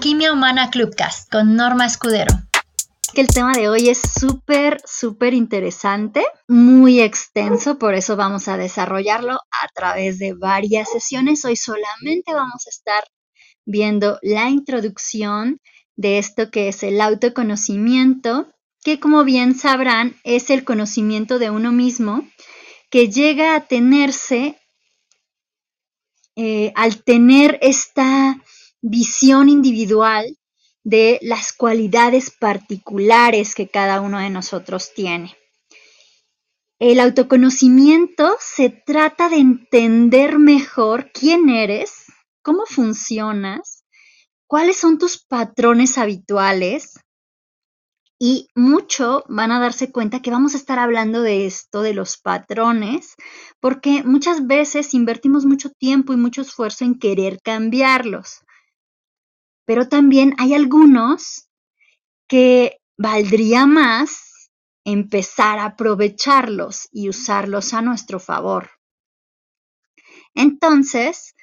Alquimia Humana Clubcast con Norma Escudero. Que el tema de hoy es súper, súper interesante, muy extenso, por eso vamos a desarrollarlo a través de varias sesiones. Hoy solamente vamos a estar viendo la introducción de esto que es el autoconocimiento, que como bien sabrán es el conocimiento de uno mismo que llega a tenerse eh, al tener esta visión individual de las cualidades particulares que cada uno de nosotros tiene. El autoconocimiento se trata de entender mejor quién eres, cómo funcionas, cuáles son tus patrones habituales y mucho van a darse cuenta que vamos a estar hablando de esto, de los patrones, porque muchas veces invertimos mucho tiempo y mucho esfuerzo en querer cambiarlos pero también hay algunos que valdría más empezar a aprovecharlos y usarlos a nuestro favor. Entonces,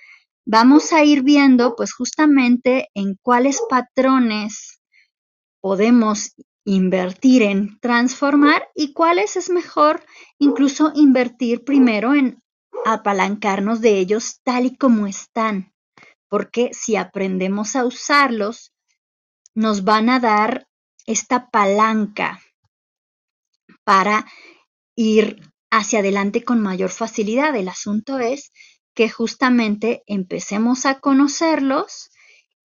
vamos a ir viendo pues justamente en cuáles patrones podemos invertir en transformar y cuáles es mejor incluso invertir primero en apalancarnos de ellos tal y como están porque si aprendemos a usarlos, nos van a dar esta palanca para ir hacia adelante con mayor facilidad. El asunto es que justamente empecemos a conocerlos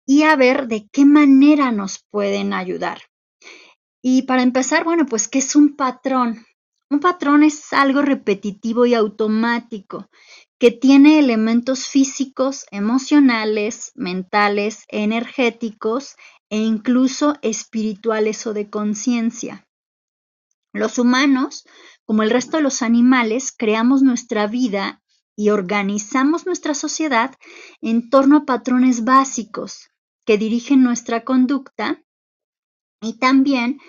y a ver de qué manera nos pueden ayudar. Y para empezar, bueno, pues, ¿qué es un patrón? Un patrón es algo repetitivo y automático que tiene elementos físicos, emocionales, mentales, energéticos e incluso espirituales o de conciencia. Los humanos, como el resto de los animales, creamos nuestra vida y organizamos nuestra sociedad en torno a patrones básicos que dirigen nuestra conducta y también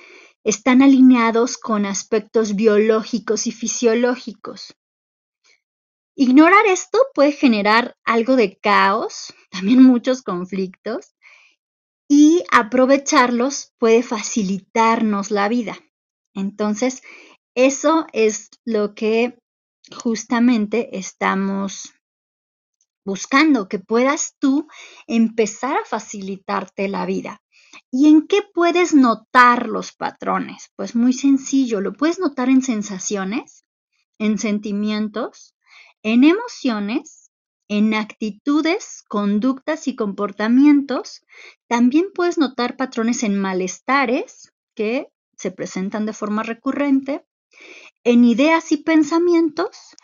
están alineados con aspectos biológicos y fisiológicos. Ignorar esto puede generar algo de caos, también muchos conflictos, y aprovecharlos puede facilitarnos la vida. Entonces, eso es lo que justamente estamos buscando, que puedas tú empezar a facilitarte la vida. ¿Y en qué puedes notar los patrones? Pues muy sencillo, lo puedes notar en sensaciones, en sentimientos, en emociones, en actitudes, conductas y comportamientos, también puedes notar patrones en malestares que se presentan de forma recurrente, en ideas y pensamientos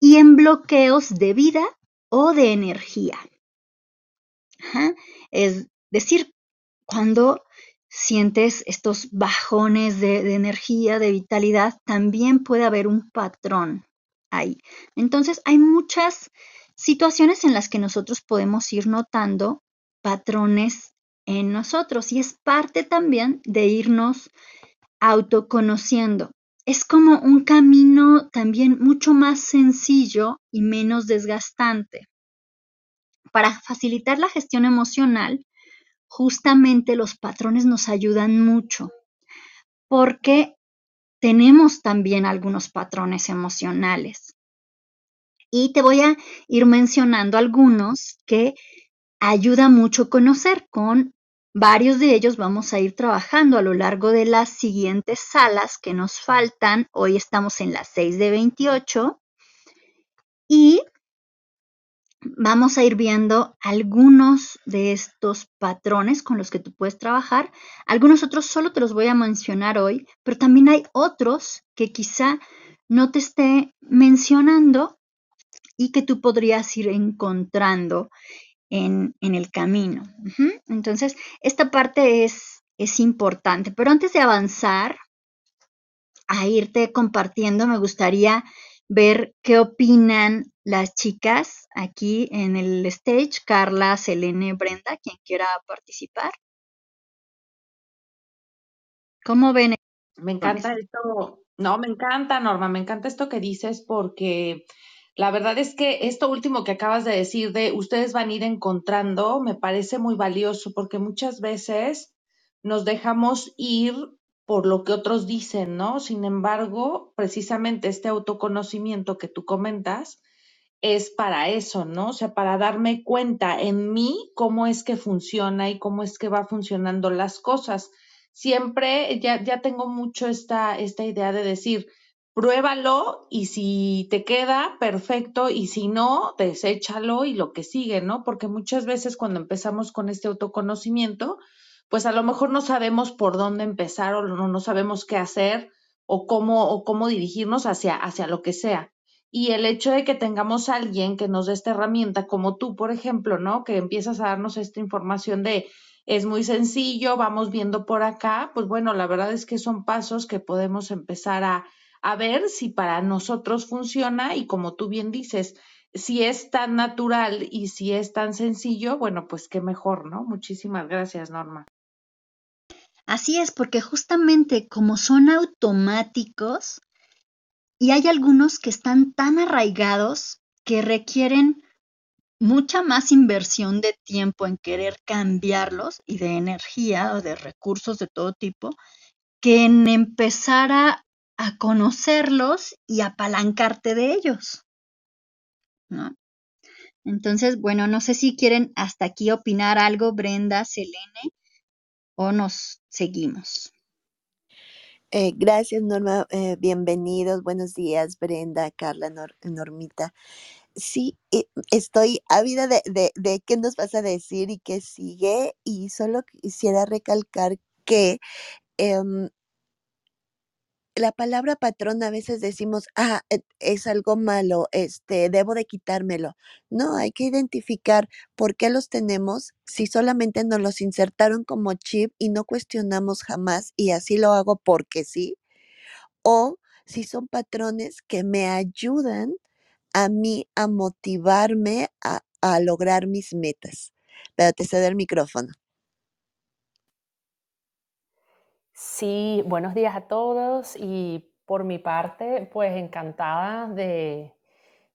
y en bloqueos de vida o de energía. Es decir, cuando sientes estos bajones de energía, de vitalidad, también puede haber un patrón entonces, hay muchas situaciones en las que nosotros podemos ir notando patrones en nosotros y es parte también de irnos autoconociendo. Es como un camino también mucho más sencillo y menos desgastante. Para facilitar la gestión emocional, justamente los patrones nos ayudan mucho porque tenemos también algunos patrones emocionales. Y te voy a ir mencionando algunos que ayuda mucho conocer. Con varios de ellos vamos a ir trabajando a lo largo de las siguientes salas que nos faltan. Hoy estamos en las 6 de 28. Y vamos a ir viendo algunos de estos patrones con los que tú puedes trabajar. Algunos otros solo te los voy a mencionar hoy, pero también hay otros que quizá no te esté mencionando y que tú podrías ir encontrando en, el camino. Entonces, esta parte es, es importante, pero antes de avanzar a irte compartiendo, me gustaría ver qué opinan las chicas aquí en el stage, Carla, Selene, Brenda, quien quiera participar. ¿Cómo ven? Me encanta esto, no, me encanta, Norma, me encanta esto que dices porque La verdad es que esto último que acabas de decir de ustedes van a ir encontrando me parece muy valioso porque muchas veces nos dejamos ir por lo que otros dicen, ¿no? Sin embargo, precisamente este autoconocimiento que tú comentas es para eso, ¿no? O sea, para darme cuenta en mí cómo es que funciona y cómo es que va funcionando las cosas. Siempre ya, ya tengo mucho esta, esta idea de decir, pruébalo y si te queda, perfecto, y si no, deséchalo y lo que sigue, ¿no? Porque muchas veces cuando empezamos con este autoconocimiento, pues a lo mejor no sabemos por dónde empezar o no, no sabemos qué hacer o cómo, o cómo dirigirnos hacia, hacia lo que sea. Y el hecho de que tengamos a alguien que nos dé esta herramienta, como tú, por ejemplo, ¿no? Que empiezas a darnos esta información de, es muy sencillo, vamos viendo por acá, pues bueno, la verdad es que son pasos que podemos empezar a, a ver si para nosotros funciona y como tú bien dices, si es tan natural y si es tan sencillo, bueno, pues qué mejor, ¿no? Muchísimas gracias, Norma. Así es, porque justamente como son automáticos y hay algunos que están tan arraigados que requieren mucha más inversión de tiempo en querer cambiarlos y de energía o de recursos de todo tipo que en empezar a a conocerlos y apalancarte de ellos. ¿no? Entonces, bueno, no sé si quieren hasta aquí opinar algo, Brenda, Selene, o nos seguimos. Eh, gracias, Norma. Eh, bienvenidos. Buenos días, Brenda, Carla, Normita. Sí, eh, estoy ávida de, de, qué nos vas a decir y qué sigue. Y solo quisiera recalcar que em, la palabra patrón a veces decimos, ah, e, es algo malo, este, debo de quitármelo. No, hay que identificar por qué los tenemos si solamente nos los insertaron como chip y no cuestionamos jamás y así lo hago porque sí. O si son patrones que me ayudan a mí a motivarme a, lograr mis metas. Pero te cedo el micrófono. Sí, buenos días a todos y por mi parte, pues encantada de,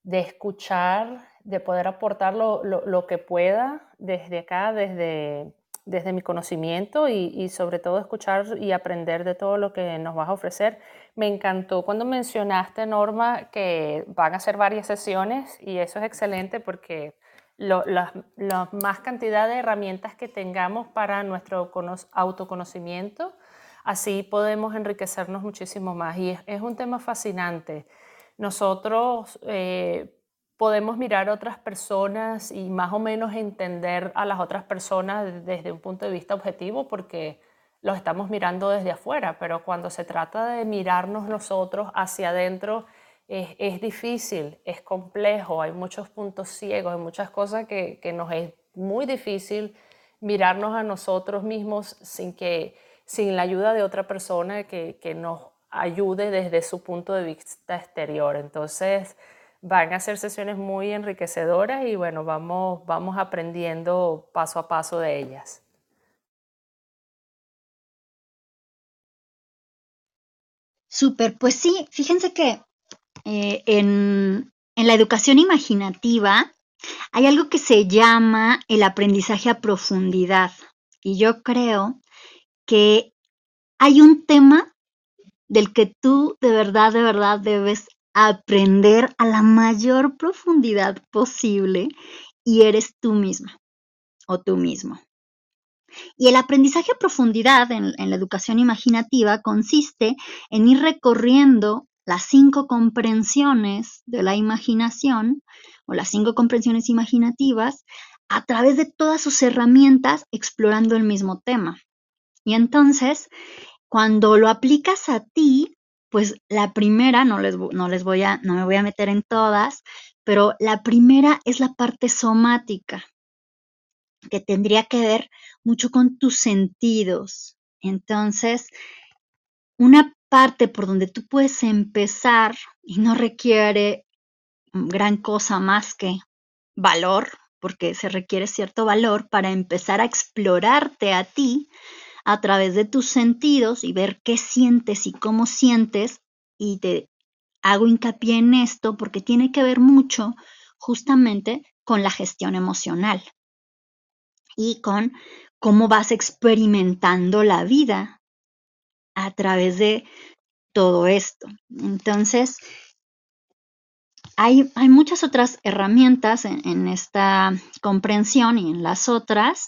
escuchar, de poder aportar lo, que pueda desde acá, desde, desde mi conocimiento y, sobre todo escuchar y aprender de todo lo que nos vas a ofrecer. Me encantó cuando mencionaste, Norma, que van a ser varias sesiones y eso es excelente porque la, más cantidad de herramientas que tengamos para nuestro autoconocimiento, Así podemos enriquecernos muchísimo más. Y es, un tema fascinante. Nosotros eh, podemos mirar a otras personas y más o menos entender a las otras personas desde un punto de vista objetivo porque los estamos mirando desde afuera, pero cuando se trata de mirarnos nosotros hacia adentro, es, es, difícil, es complejo, hay muchos puntos ciegos, hay muchas cosas que, que, nos es muy difícil mirarnos a nosotros mismos sin que sin la ayuda de otra persona que, nos ayude desde su punto de vista exterior. Entonces, van a ser sesiones muy enriquecedoras y bueno, vamos, vamos aprendiendo paso a paso de ellas. Súper, pues sí, fíjense que eh, en, en la educación imaginativa hay algo que se llama el aprendizaje a profundidad y yo creo que hay un tema del que tú de verdad, de verdad debes aprender a la mayor profundidad posible y eres tú misma o tú mismo. Y el aprendizaje a profundidad en, la educación imaginativa consiste en ir recorriendo las cinco comprensiones de la imaginación o las cinco comprensiones imaginativas a través de todas sus herramientas explorando el mismo tema. Y entonces, cuando lo aplicas a ti, pues la primera, no les, no les voy a, no me voy a meter en todas, pero la primera es la parte somática, que tendría que ver mucho con tus sentidos. Entonces, una parte por donde tú puedes empezar y no requiere gran cosa más que valor, porque se requiere cierto valor para empezar a explorarte a ti, a través de tus sentidos y ver qué sientes y cómo sientes y de hago hincapié en esto porque tiene que ver mucho justamente con la gestión emocional y con cómo vas experimentando la vida a través de todo esto. Entonces, hay, hay muchas otras herramientas en, en esta comprensión y en las otras,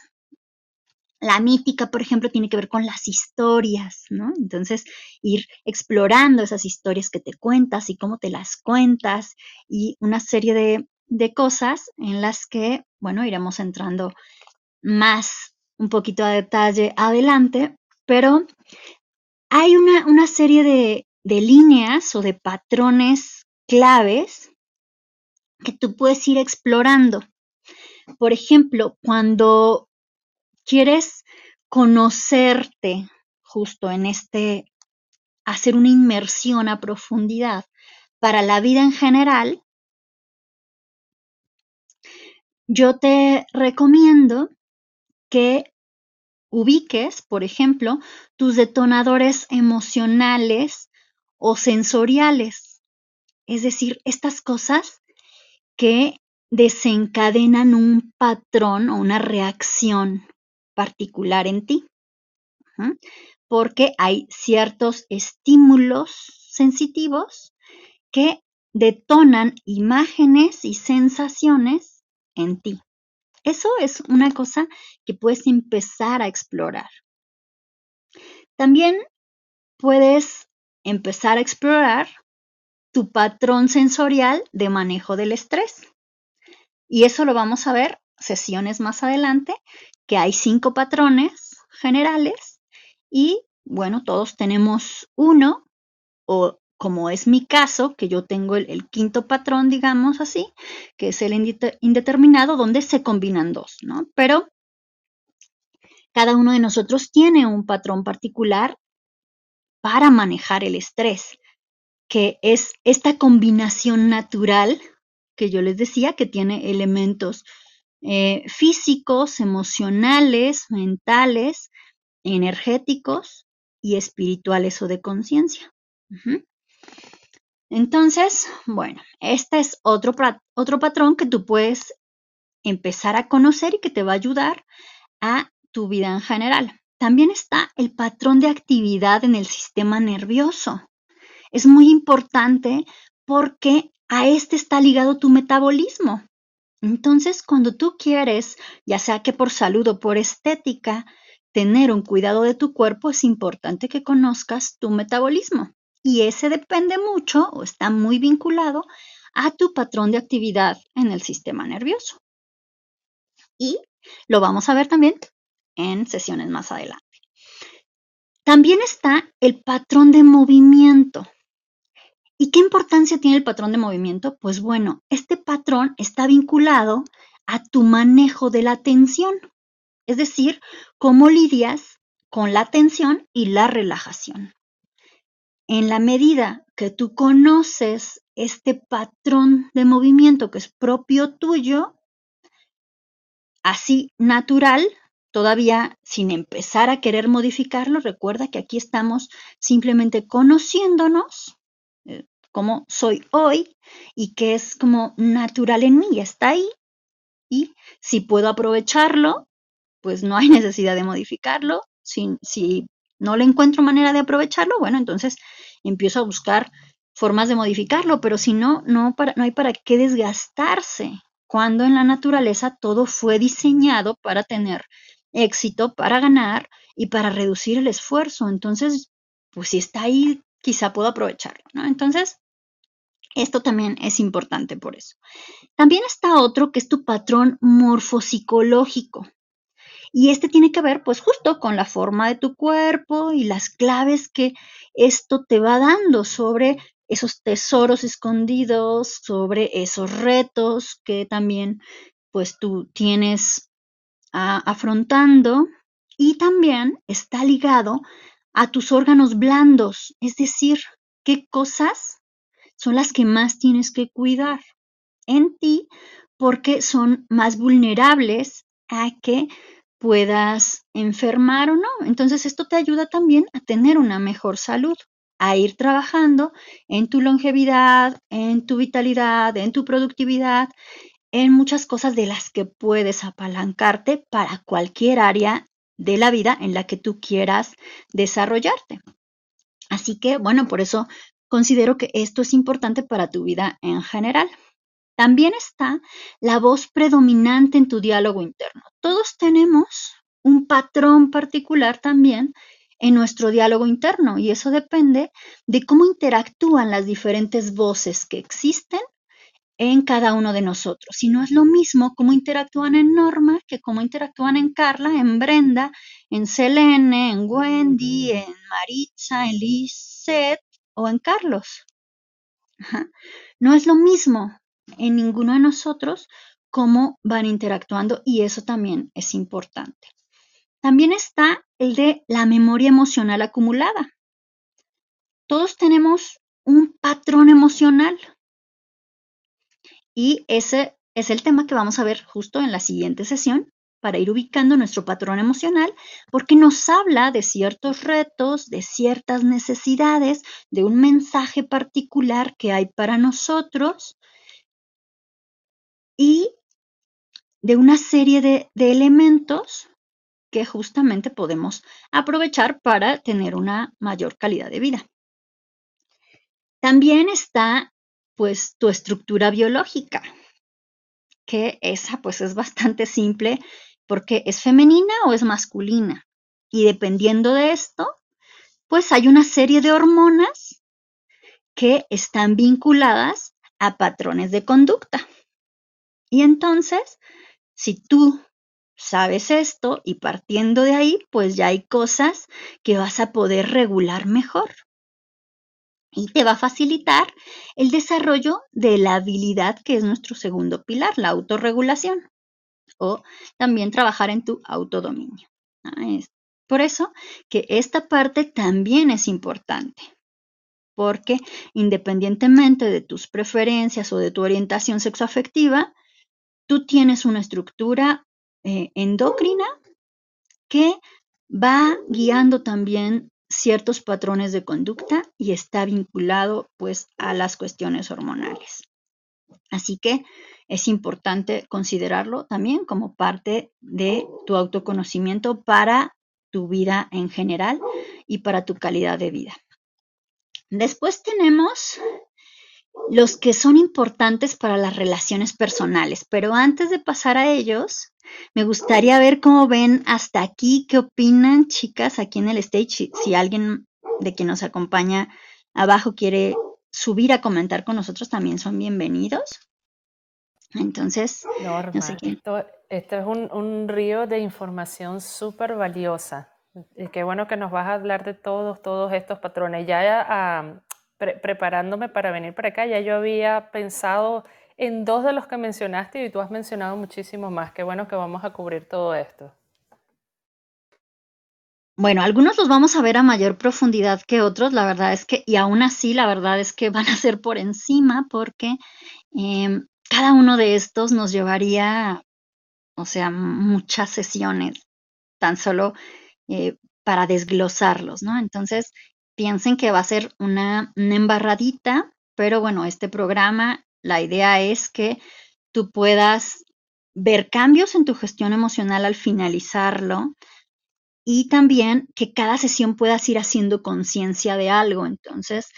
la mítica, por ejemplo, tiene que ver con las historias, ¿no? Entonces, ir explorando esas historias que te cuentas y cómo te las cuentas y una serie de, de cosas en las que, bueno, iremos entrando más un poquito a detalle adelante, pero hay una, una serie de, de líneas o de patrones claves que tú puedes ir explorando. Por ejemplo, cuando quieres conocerte justo en este, hacer una inmersión a profundidad para la vida en general, yo te recomiendo que ubiques, por ejemplo, tus detonadores emocionales o sensoriales. Es decir, estas cosas que desencadenan un patrón o una reacción particular en ti, porque hay ciertos estímulos sensitivos que detonan imágenes y sensaciones en ti. Eso es una cosa que puedes empezar a explorar. También puedes empezar a explorar tu patrón sensorial de manejo del estrés. Y eso lo vamos a ver sesiones más adelante, que hay cinco patrones generales y bueno, todos tenemos uno o como es mi caso, que yo tengo el, el quinto patrón, digamos así, que es el indeterminado, donde se combinan dos, ¿no? Pero cada uno de nosotros tiene un patrón particular para manejar el estrés, que es esta combinación natural que yo les decía, que tiene elementos eh, físicos, emocionales, mentales, energéticos y espirituales o de conciencia. Entonces, bueno, este es otro, otro patrón que tú puedes empezar a conocer y que te va a ayudar a tu vida en general. También está el patrón de actividad en el sistema nervioso. Es muy importante porque a este está ligado tu metabolismo. Entonces, cuando tú quieres, ya sea que por salud o por estética, tener un cuidado de tu cuerpo, es importante que conozcas tu metabolismo. Y ese depende mucho o está muy vinculado a tu patrón de actividad en el sistema nervioso. Y lo vamos a ver también en sesiones más adelante. También está el patrón de movimiento. ¿Y qué importancia tiene el patrón de movimiento? Pues bueno, este patrón está vinculado a tu manejo de la atención, es decir, cómo lidias con la atención y la relajación. En la medida que tú conoces este patrón de movimiento que es propio tuyo, así natural, todavía sin empezar a querer modificarlo, recuerda que aquí estamos simplemente conociéndonos, como soy hoy y que es como natural en mí, está ahí. Y si puedo aprovecharlo, pues no hay necesidad de modificarlo. Si, si no le encuentro manera de aprovecharlo, bueno, entonces empiezo a buscar formas de modificarlo, pero si no, no, para, no hay para qué desgastarse, cuando en la naturaleza todo fue diseñado para tener éxito, para ganar y para reducir el esfuerzo. Entonces, pues si está ahí, quizá puedo aprovecharlo, ¿no? Entonces, esto también es importante por eso. También está otro que es tu patrón morfopsicológico. Y este tiene que ver pues justo con la forma de tu cuerpo y las claves que esto te va dando sobre esos tesoros escondidos, sobre esos retos que también pues tú tienes ah, afrontando y también está ligado a tus órganos blandos, es decir, qué cosas son las que más tienes que cuidar en ti porque son más vulnerables a que puedas enfermar o no. Entonces esto te ayuda también a tener una mejor salud. a ir trabajando en tu longevidad, en tu vitalidad, en tu productividad, en muchas cosas de las que puedes apalancarte para cualquier área de la vida en la que tú quieras desarrollarte. Así que, bueno, por eso considero que esto es importante para tu vida en general. También está la voz predominante en tu diálogo interno. Todos tenemos un patrón particular también en nuestro diálogo interno y eso depende de cómo interactúan las diferentes voces que existen en cada uno de nosotros. Si no es lo mismo cómo interactúan en Norma que cómo interactúan en Carla, en Brenda, en Selene, en Wendy, en Maritza, en Lisette o en Carlos. No es lo mismo en ninguno de nosotros cómo van interactuando y eso también es importante. También está el de la memoria emocional acumulada. Todos tenemos un patrón emocional y ese es el tema que vamos a ver justo en la siguiente sesión para ir ubicando nuestro patrón emocional, porque nos habla de ciertos retos, de ciertas necesidades, de un mensaje particular que hay para nosotros y de una serie de, elementos que justamente podemos aprovechar para tener una mayor calidad de vida. También está pues tu estructura biológica, que esa pues es bastante simple porque es femenina o es masculina. Y dependiendo de esto, pues hay una serie de hormonas que están vinculadas a patrones de conducta. Y entonces, si tú sabes esto y partiendo de ahí, pues ya hay cosas que vas a poder regular mejor y te va a facilitar el desarrollo de la habilidad que es nuestro segundo pilar, la autorregulación o también trabajar en tu autodominio. por eso que esta parte también es importante, porque independientemente de tus preferencias o de tu orientación sexoafectiva, tú tienes una estructura eh, endocrina que va guiando también ciertos patrones de conducta y está vinculado pues a las cuestiones hormonales. Así que es importante considerarlo también como parte de tu autoconocimiento para tu vida en general y para tu calidad de vida. Después tenemos los que son importantes para las relaciones personales, pero antes de pasar a ellos, me gustaría ver cómo ven hasta aquí, qué opinan chicas aquí en el stage, si, alguien de quien nos acompaña abajo quiere subir a comentar con nosotros, también son bienvenidos. Entonces, Norma, esto, es un, río de información súper valiosa. Y qué bueno que nos vas a hablar de todos, todos estos patrones. Ya ah, preparándome para venir para acá, ya yo había pensado en dos de los que mencionaste y tú has mencionado muchísimo más. Qué bueno que vamos a cubrir todo esto. Bueno, algunos los vamos a ver a mayor profundidad que otros, la verdad es que, y aún así, la verdad es que van a ser por encima porque em, cada uno de estos nos llevaría, o sea, muchas sesiones, tan solo eh, para desglosarlos, ¿no? Entonces, piensen que va a ser una, embarradita, pero bueno, este programa, la idea es que tú puedas ver cambios en tu gestión emocional al finalizarlo y también que cada sesión puedas ir haciendo conciencia de algo. Entonces,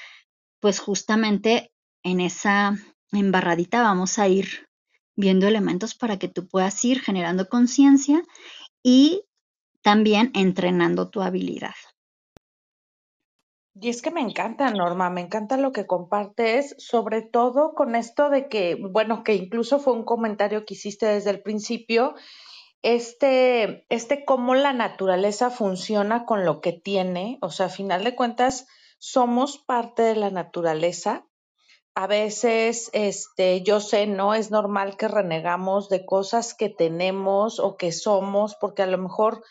pues justamente en esa embarradita vamos a ir viendo elementos para que tú puedas ir generando conciencia y también entrenando tu habilidad. Y es que me encanta, Norma, me encanta lo que compartes, sobre todo con esto de que, bueno, que incluso fue un comentario que hiciste desde el principio, este, este cómo la naturaleza funciona con lo que tiene, o sea, a final de cuentas, somos parte de la naturaleza. A veces, este, yo sé, no es normal que renegamos de cosas que tenemos o que somos, porque a lo mejor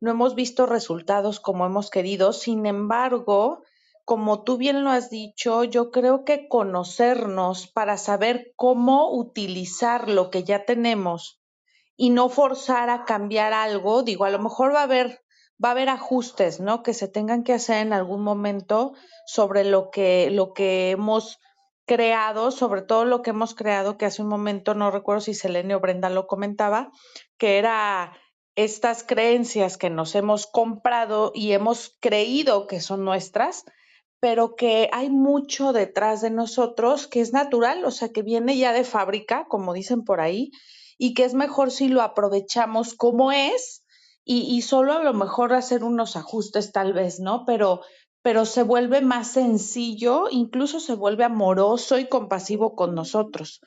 no hemos visto resultados como hemos querido. Sin embargo, como tú bien lo has dicho, yo creo que conocernos para saber cómo utilizar lo que ya tenemos y no forzar a cambiar algo, digo, a lo mejor va a haber va a haber ajustes, ¿no? Que se tengan que hacer en algún momento sobre lo que, lo que hemos creado, sobre todo lo que hemos creado, que hace un momento, no recuerdo si Selene o Brenda lo comentaba, que era estas creencias que nos hemos comprado y hemos creído que son nuestras, pero que hay mucho detrás de nosotros que es natural, o sea, que viene ya de fábrica, como dicen por ahí, y que es mejor si lo aprovechamos como es y, y solo a lo mejor hacer unos ajustes tal vez, ¿no? Pero, pero se vuelve más sencillo, incluso se vuelve amoroso y compasivo con nosotros,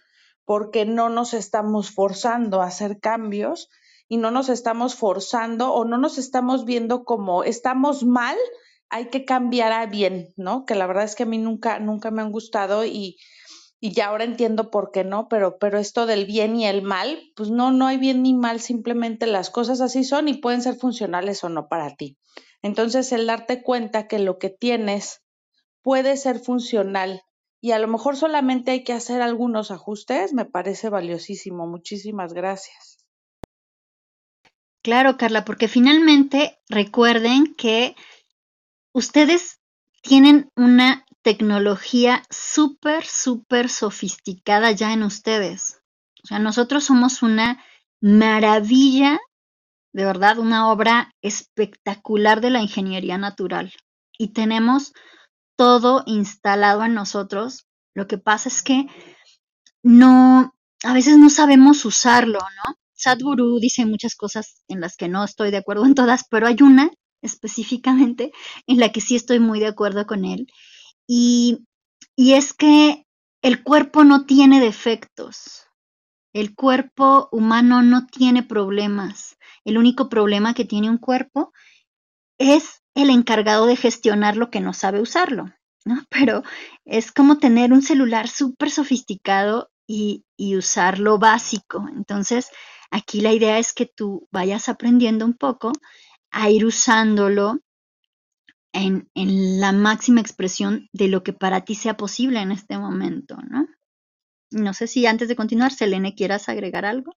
porque no nos estamos forzando a hacer cambios y no nos estamos forzando o no nos estamos viendo como estamos mal, hay que cambiar a bien, ¿no? Que la verdad es que a mí nunca, nunca me han gustado y, y ya ahora entiendo por qué no, pero, pero esto del bien y el mal, pues no, no hay bien ni mal, simplemente las cosas así son y pueden ser funcionales o no para ti. Entonces, el darte cuenta que lo que tienes puede ser funcional y a lo mejor solamente hay que hacer algunos ajustes, me parece valiosísimo. Muchísimas gracias. Claro, Carla, porque finalmente recuerden que ustedes tienen una tecnología súper, súper sofisticada ya en ustedes. O sea, nosotros somos una maravilla, de verdad, una obra espectacular de la ingeniería natural. Y tenemos todo instalado en nosotros. Lo que pasa es que no, a veces no sabemos usarlo, ¿no? Sadhguru dice muchas cosas en las que no estoy de acuerdo en todas, pero hay una específicamente en la que sí estoy muy de acuerdo con él. Y, y es que el cuerpo no tiene defectos. El cuerpo humano no tiene problemas. El único problema que tiene un cuerpo es el encargado de gestionar lo que no sabe usarlo, ¿no? Pero es como tener un celular súper sofisticado y, y usar lo básico. Entonces, aquí la idea es que tú vayas aprendiendo un poco a ir usándolo en, en, la máxima expresión de lo que para ti sea posible en este momento, ¿no? No sé si antes de continuar, Selene, quieras agregar algo.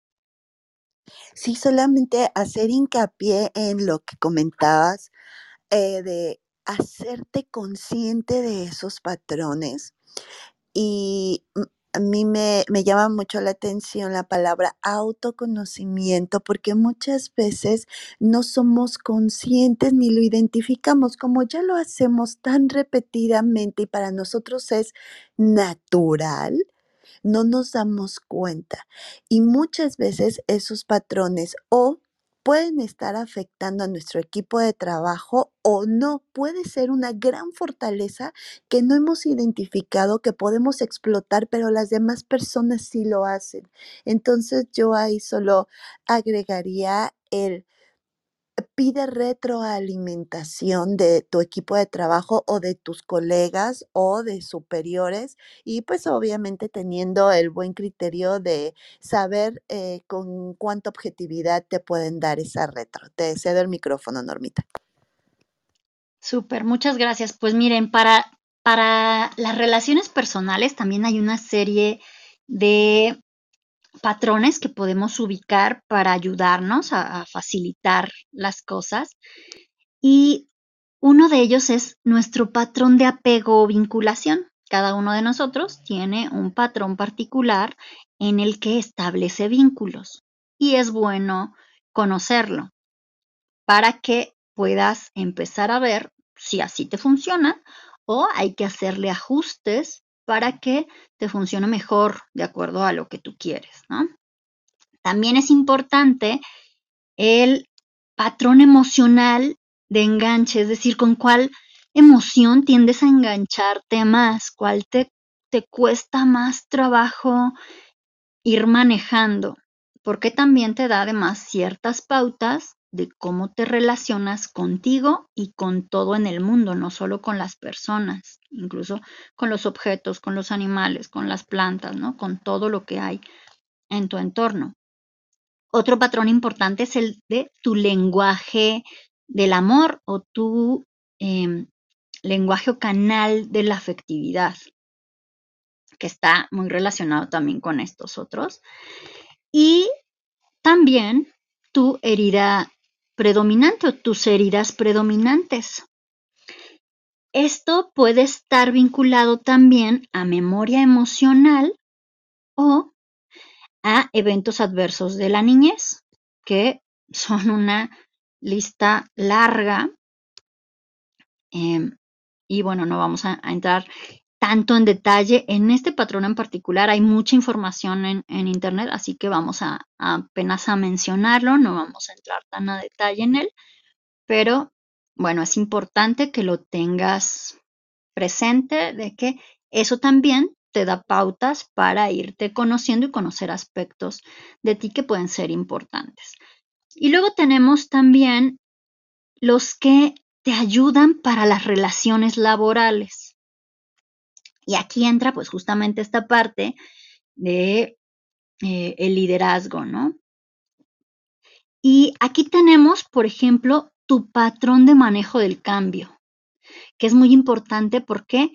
Sí, solamente hacer hincapié en lo que comentabas eh, de hacerte consciente de esos patrones. Y a mí me, me, llama mucho la atención la palabra autoconocimiento porque muchas veces no somos conscientes ni lo identificamos como ya lo hacemos tan repetidamente y para nosotros es natural no nos damos cuenta. Y muchas veces esos patrones o pueden estar afectando a nuestro equipo de trabajo o no. Puede ser una gran fortaleza que no hemos identificado, que podemos explotar, pero las demás personas sí lo hacen. Entonces yo ahí solo agregaría el pide retroalimentación de tu equipo de trabajo o de tus colegas o de superiores y pues obviamente teniendo el buen criterio de saber eh, con cuánta objetividad te pueden dar esa retro. Te cedo el micrófono, Normita. Súper, muchas gracias. Pues miren, para, para las relaciones personales también hay una serie de patrones que podemos ubicar para ayudarnos a, facilitar las cosas. Y uno de ellos es nuestro patrón de apego o vinculación. Cada uno de nosotros tiene un patrón particular en el que establece vínculos y es bueno conocerlo para que puedas empezar a ver si así te funciona o hay que hacerle ajustes para que te funcione mejor de acuerdo a lo que tú quieres, ¿no? También es importante el patrón emocional de enganche, es decir, con cuál emoción tiendes a engancharte más, cuál te, te cuesta más trabajo ir manejando, porque también te da además ciertas pautas de cómo te relacionas contigo y con todo en el mundo, no solo con las personas, incluso con los objetos, con los animales, con las plantas, ¿no? Con todo lo que hay en tu entorno. Otro patrón importante es el de tu lenguaje del amor o tu eh, lenguaje o canal de la afectividad, que está muy relacionado también con estos otros. Y también tu herida predominante o tus heridas predominantes. Esto puede estar vinculado también a memoria emocional o a eventos adversos de la niñez, que son una lista larga. Em, y bueno, no vamos a, entrar tanto en detalle. En este patrón en particular hay mucha información en, Internet, así que vamos a, apenas a mencionarlo, no vamos a entrar tan a detalle en él, pero bueno, es importante que lo tengas presente de que eso también te da pautas para irte conociendo y conocer aspectos de ti que pueden ser importantes. Y luego tenemos también los que te ayudan para las relaciones laborales. Y aquí entra pues justamente esta parte de eh, el liderazgo, ¿no? Y aquí tenemos, por ejemplo, tu patrón de manejo del cambio, que es muy importante porque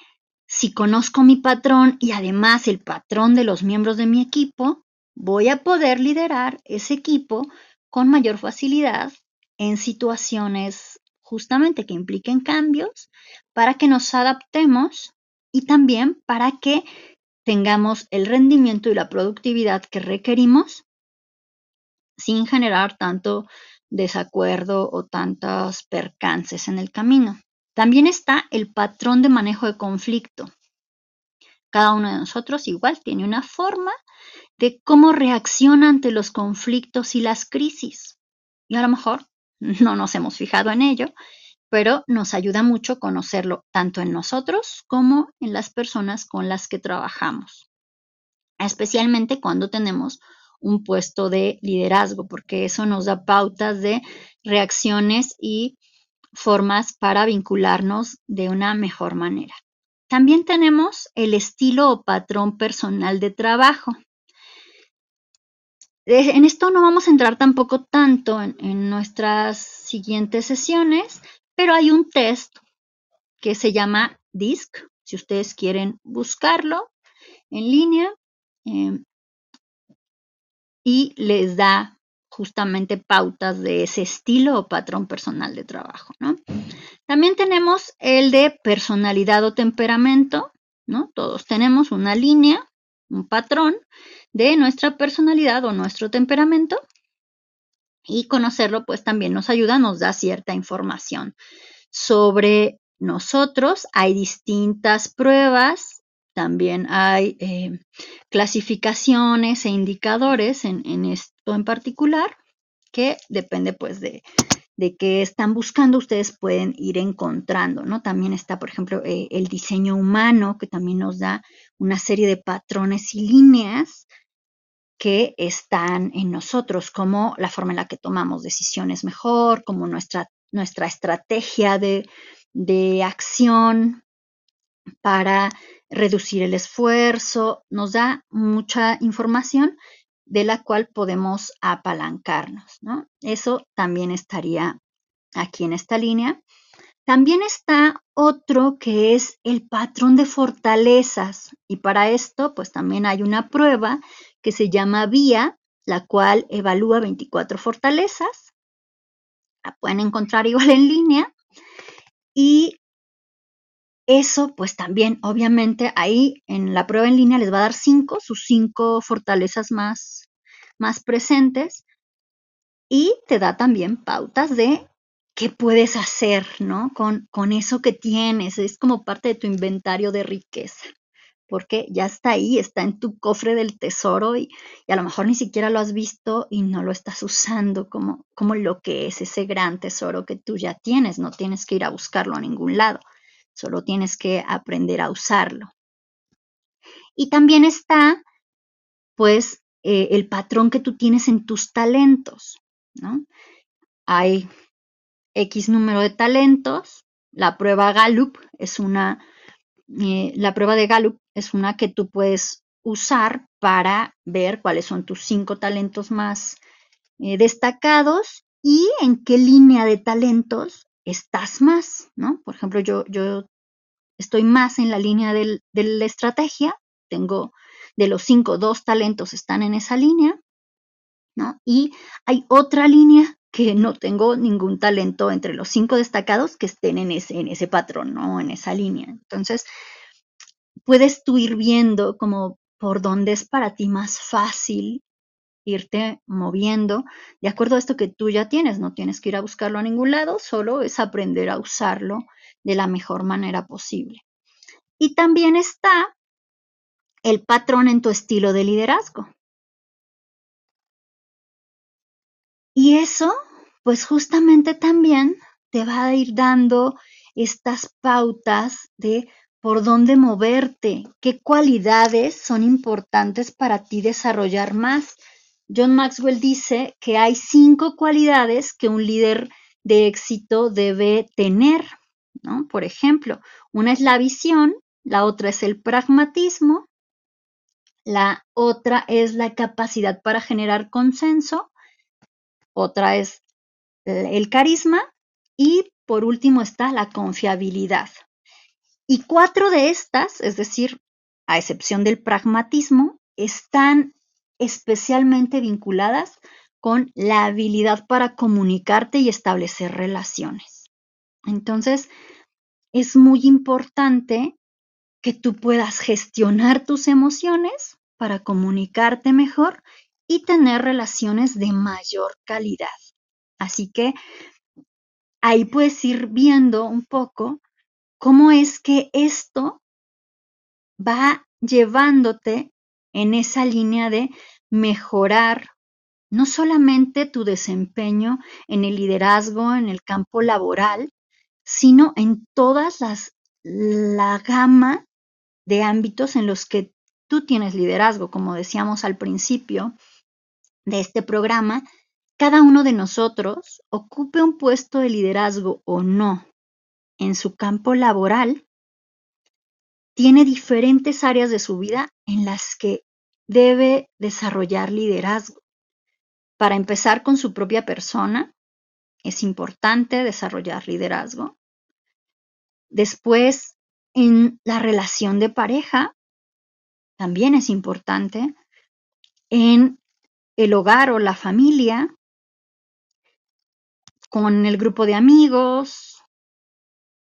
si conozco mi patrón y además el patrón de los miembros de mi equipo, voy a poder liderar ese equipo con mayor facilidad en situaciones justamente que impliquen cambios para que nos adaptemos y también para que tengamos el rendimiento y la productividad que requerimos sin generar tanto desacuerdo o tantos percances en el camino. También está el patrón de manejo de conflicto. Cada uno de nosotros igual tiene una forma de cómo reacciona ante los conflictos y las crisis. Y a lo mejor no nos hemos fijado en ello, pero nos ayuda mucho conocerlo tanto en nosotros como en las personas con las que trabajamos. Especialmente cuando tenemos un puesto de liderazgo, porque eso nos da pautas de reacciones y formas para vincularnos de una mejor manera. También tenemos el estilo o patrón personal de trabajo. En esto no vamos a entrar tampoco tanto en, nuestras siguientes sesiones, pero hay un test que se llama DISC, si ustedes quieren buscarlo en línea, em, y les da justamente pautas de ese estilo o patrón personal de trabajo, ¿no? También tenemos el de personalidad o temperamento, ¿no? Todos tenemos una línea, un patrón de nuestra personalidad o nuestro temperamento y conocerlo pues también nos ayuda, nos da cierta información sobre nosotros. Hay distintas pruebas, también hay eh, clasificaciones e indicadores en, en esto en particular, que depende pues de, de qué están buscando, ustedes pueden ir encontrando, ¿no? También está, por ejemplo, eh, el diseño humano, que también nos da una serie de patrones y líneas que están en nosotros, como la forma en la que tomamos decisiones mejor, como nuestra, nuestra estrategia de, de acción para reducir el esfuerzo, nos da mucha información de la cual podemos apalancarnos. ¿no? Eso también estaría aquí en esta línea. También está otro que es el patrón de fortalezas y para esto pues también hay una prueba que se llama VIA, la cual evalúa 24 fortalezas. La pueden encontrar igual en línea y eso, pues también, obviamente, ahí en la prueba en línea les va a dar cinco, sus cinco fortalezas más, más presentes, y te da también pautas de qué puedes hacer, ¿no? Con, con eso que tienes, es como parte de tu inventario de riqueza, porque ya está ahí, está en tu cofre del tesoro y, a lo mejor ni siquiera lo has visto y no lo estás usando como, como lo que es ese gran tesoro que tú ya tienes, no tienes que ir a buscarlo a ningún lado solo tienes que aprender a usarlo. Y también está, pues, eh, el patrón que tú tienes en tus talentos, ¿no? Hay X número de talentos, la prueba Gallup es una, eh, la prueba de Gallup es una que tú puedes usar para ver cuáles son tus cinco talentos más eh, destacados y en qué línea de talentos estás más, ¿no? Por ejemplo, yo, yo estoy más en la línea de la estrategia, tengo de los cinco, dos talentos están en esa línea, ¿no? Y hay otra línea que no tengo ningún talento entre los cinco destacados que estén en ese, en ese patrón, ¿no? En esa línea. Entonces, puedes tú ir viendo como por dónde es para ti más fácil irte moviendo de acuerdo a esto que tú ya tienes. No tienes que ir a buscarlo a ningún lado, solo es aprender a usarlo de la mejor manera posible. Y también está el patrón en tu estilo de liderazgo. Y eso, pues justamente también te va a ir dando estas pautas de por dónde moverte, qué cualidades son importantes para ti desarrollar más. John Maxwell dice que hay cinco cualidades que un líder de éxito debe tener, ¿no? Por ejemplo, una es la visión, la otra es el pragmatismo, la otra es la capacidad para generar consenso, otra es el carisma y por último está la confiabilidad. Y cuatro de estas, es decir, a excepción del pragmatismo, están especialmente vinculadas con la habilidad para comunicarte y establecer relaciones. Entonces, es muy importante que tú puedas gestionar tus emociones para comunicarte mejor y tener relaciones de mayor calidad. Así que ahí puedes ir viendo un poco cómo es que esto va llevándote en esa línea de mejorar no solamente tu desempeño en el liderazgo, en el campo laboral, sino en todas las la gama de ámbitos en los que tú tienes liderazgo, como decíamos al principio de este programa, cada uno de nosotros, ocupe un puesto de liderazgo o no en su campo laboral, tiene diferentes áreas de su vida en las que debe desarrollar liderazgo. Para empezar con su propia persona, es importante desarrollar liderazgo. Después, en la relación de pareja, también es importante. En el hogar o la familia, con el grupo de amigos,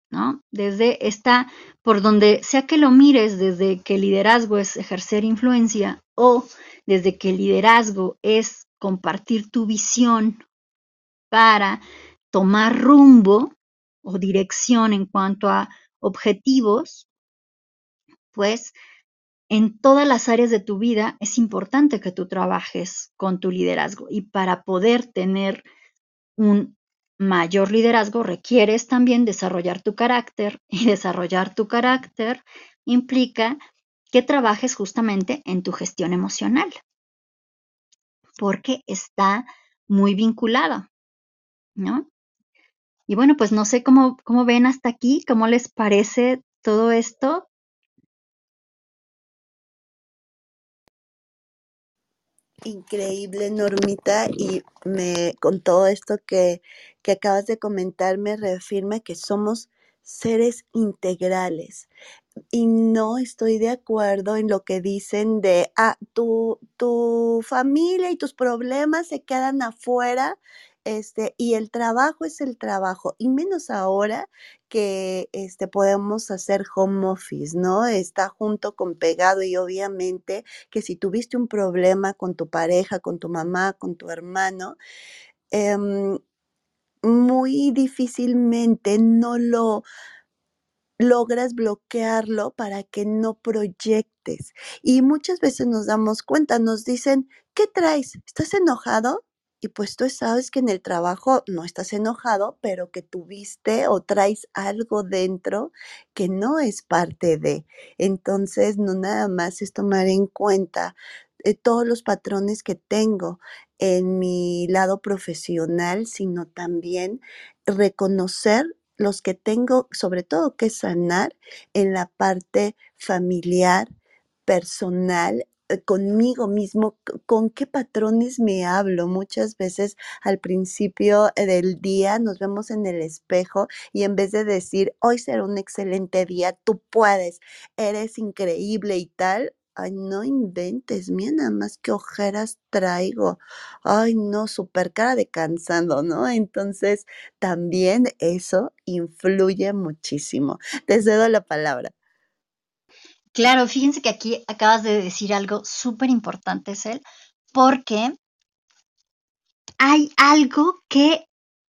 ¿no? Desde esta, por donde sea que lo mires, desde que el liderazgo es ejercer influencia o desde que el liderazgo es compartir tu visión para tomar rumbo o dirección en cuanto a objetivos, pues en todas las áreas de tu vida es importante que tú trabajes con tu liderazgo y para poder tener un mayor liderazgo requieres también desarrollar tu carácter y desarrollar tu carácter implica que trabajes justamente en tu gestión emocional porque está muy vinculado, ¿no? Y bueno, pues no sé cómo, cómo ven hasta aquí, cómo les parece todo esto. Increíble, Normita, y me con todo esto que, que acabas de comentar me reafirma que somos seres integrales. Y no estoy de acuerdo en lo que dicen de, ah, tu, tu familia y tus problemas se quedan afuera, este, y el trabajo es el trabajo, y menos ahora que este, podemos hacer home office, ¿no? Está junto con pegado y obviamente que si tuviste un problema con tu pareja, con tu mamá, con tu hermano, em, muy difícilmente no lo logras bloquearlo para que no proyectes. Y muchas veces nos damos cuenta, nos dicen, ¿qué traes? ¿Estás enojado? Y pues tú sabes que en el trabajo no estás enojado, pero que tuviste o traes algo dentro que no es parte de. Entonces, no nada más es tomar en cuenta eh, todos los patrones que tengo en mi lado profesional, sino también reconocer los que tengo sobre todo que sanar en la parte familiar, personal, conmigo mismo, con qué patrones me hablo. Muchas veces al principio eh, del día nos vemos en el espejo y en vez de decir, hoy será un excelente día, tú puedes, eres increíble y tal, ay, no inventes, mira nada más qué ojeras traigo, ay, no, súper cara de cansado, ¿no? Entonces, también eso influye muchísimo. Te cedo la palabra. Claro, fíjense que aquí acabas de decir algo súper importante, Cel, porque hay algo que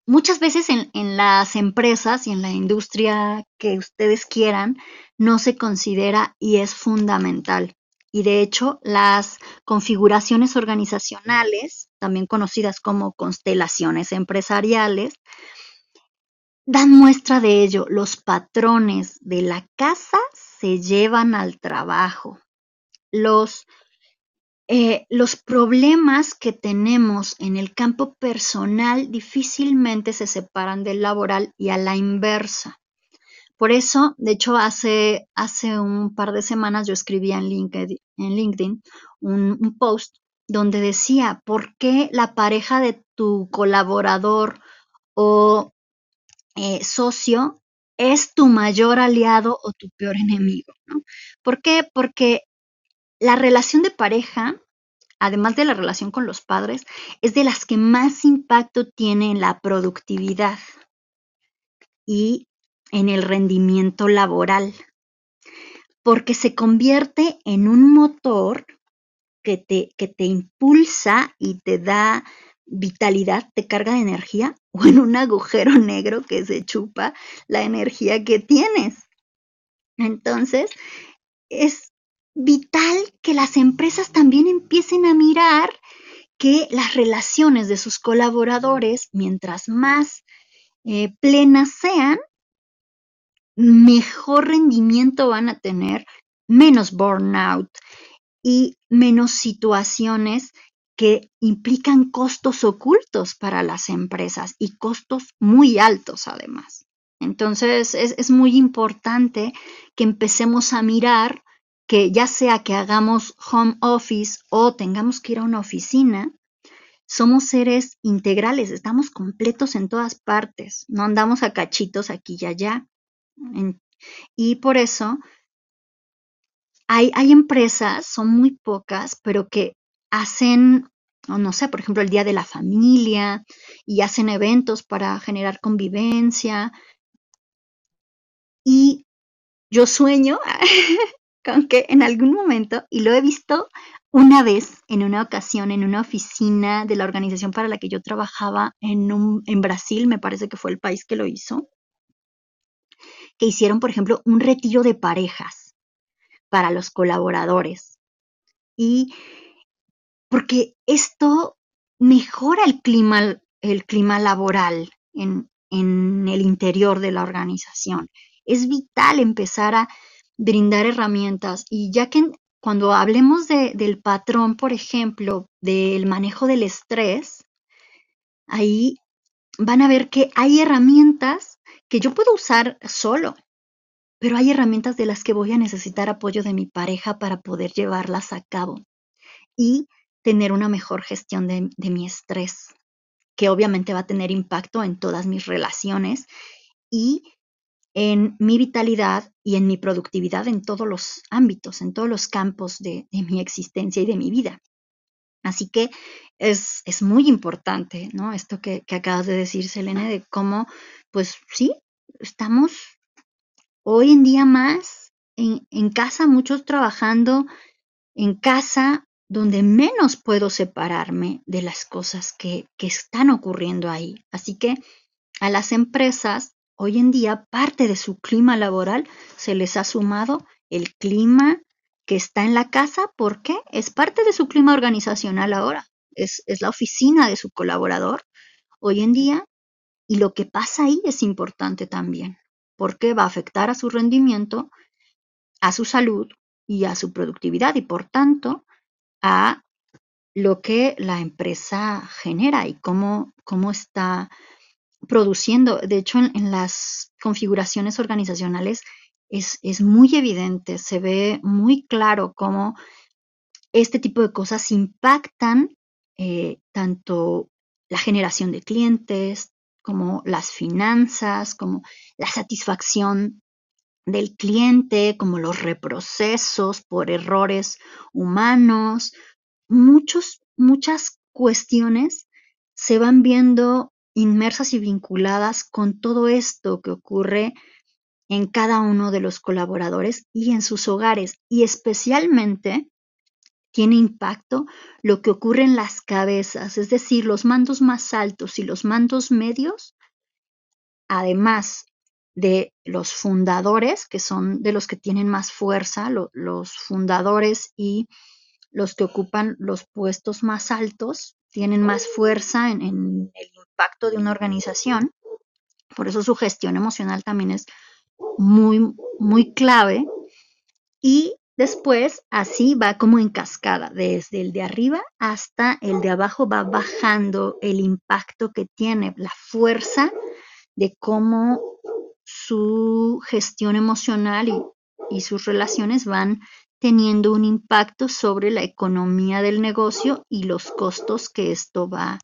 muchas veces en, en, las empresas y en la industria que ustedes quieran no se considera y es fundamental. Y de hecho, las configuraciones organizacionales, también conocidas como constelaciones empresariales, dan muestra de ello. Los patrones de la casa se llevan al trabajo. Los eh, los problemas que tenemos en el campo personal difícilmente se separan del laboral y a la inversa. Por eso, de hecho, hace, hace un par de semanas yo escribía en LinkedIn, en LinkedIn un, un post donde decía, ¿por qué la pareja de tu colaborador o eh, socio es tu mayor aliado o tu peor enemigo? ¿no? ¿Por qué? Porque la relación de pareja, además de la relación con los padres, es de las que más impacto tiene en la productividad y en el rendimiento laboral, porque se convierte en un motor que te, que te impulsa y te da vitalidad, te carga de energía, o en un agujero negro que se chupa la energía que tienes. Entonces, es vital que las empresas también empiecen a mirar que las relaciones de sus colaboradores, mientras más eh, plenas sean, mejor rendimiento van a tener, menos burnout y menos situaciones que implican costos ocultos para las empresas y costos muy altos además. Entonces es, es muy importante que empecemos a mirar que ya sea que hagamos home office o tengamos que ir a una oficina, somos seres integrales, estamos completos en todas partes, no andamos a cachitos aquí y allá. y por eso hay, hay empresas, son muy pocas, pero que hacen, no sé, por ejemplo, el Día de la Familia y hacen eventos para generar convivencia. Y yo sueño con que en algún momento, y lo he visto una vez en una ocasión en una oficina de la organización para la que yo trabajaba en, en Brasil, me parece que fue el país que lo hizo, que hicieron, por ejemplo, un retiro de parejas para los colaboradores. Y porque esto mejora el clima, el clima laboral en, en el interior de la organización. Es vital empezar a brindar herramientas y ya que cuando hablemos de, del patrón, por ejemplo, del manejo del estrés, ahí van a ver que hay herramientas que yo puedo usar solo, pero hay herramientas de las que voy a necesitar apoyo de mi pareja para poder llevarlas a cabo y tener una mejor gestión de, mi estrés, que obviamente va a tener impacto en todas mis relaciones y en mi vitalidad y en mi productividad en todos los ámbitos, en todos los campos de, mi existencia y de mi vida. Así que es, es muy importante, ¿no? Esto que, acabas de decir, Selene, de cómo, pues sí, estamos hoy en día más en casa, muchos trabajando en casa, donde menos puedo separarme de las cosas que, que están ocurriendo ahí. Así que a las empresas Hoy en día, parte de su clima laboral se les ha sumado el clima que está en la casa. ¿Por qué? Es parte de su clima organizacional ahora. Es, es la oficina de su colaborador hoy en día. Y lo que pasa ahí es importante también, porque va a afectar a su rendimiento, a su salud y a su productividad y por tanto a lo que la empresa genera y cómo, cómo está produciendo. De hecho, en, las configuraciones organizacionales es, es, muy evidente, se ve muy claro cómo este tipo de cosas impactan eh, tanto la generación de clientes, como las finanzas, como la satisfacción del cliente, como los reprocesos por errores humanos, muchos, muchas cuestiones se van viendo inmersas y vinculadas con todo esto que ocurre en cada uno de los colaboradores y en sus hogares y especialmente tiene impacto lo que ocurre en las cabezas, es decir, los mandos más altos y los mandos medios, además de los fundadores, que son de los que tienen más fuerza, los fundadores y los que ocupan los puestos más altos, tienen más fuerza en, en el impacto de una organización. Por eso su gestión emocional también es muy, muy clave. Y Después, así va como en cascada, desde el de arriba hasta el de abajo va bajando el impacto que tiene, la fuerza de cómo su gestión emocional y, sus relaciones van teniendo un impacto sobre la economía del negocio y los costos que esto va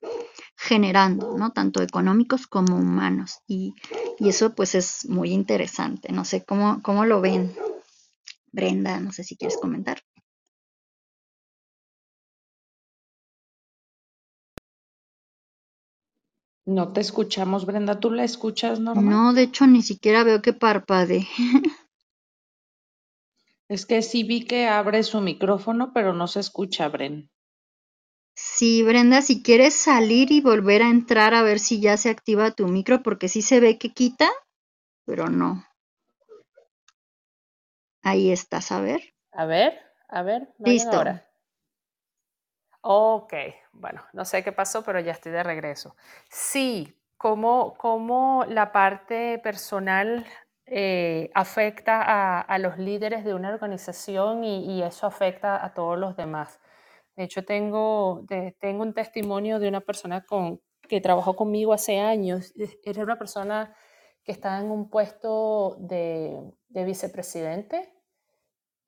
generando, ¿no? Tanto económicos como humanos. Y, y eso pues es muy interesante. No sé cómo, cómo lo ven. Brenda, no sé si quieres comentar. No te escuchamos, Brenda. ¿Tú la escuchas, Norma? No, de hecho, ni siquiera veo que parpade. es que sí vi que abre su micrófono, pero no se escucha, Bren. Sí, Brenda, si quieres salir y volver a entrar a ver si ya se activa tu micro, porque sí se ve que quita, pero no. Ahí estás, a ver. A ver, a ver. Listo. Ahora. Ok, bueno, no sé qué pasó, pero ya estoy de regreso. Sí, cómo, cómo la parte personal eh, afecta a, los líderes de una organización y, eso afecta a todos los demás. De hecho, tengo, tengo un testimonio de una persona con, que trabajó conmigo hace años. Era una persona que estaba en un puesto de, de vicepresidente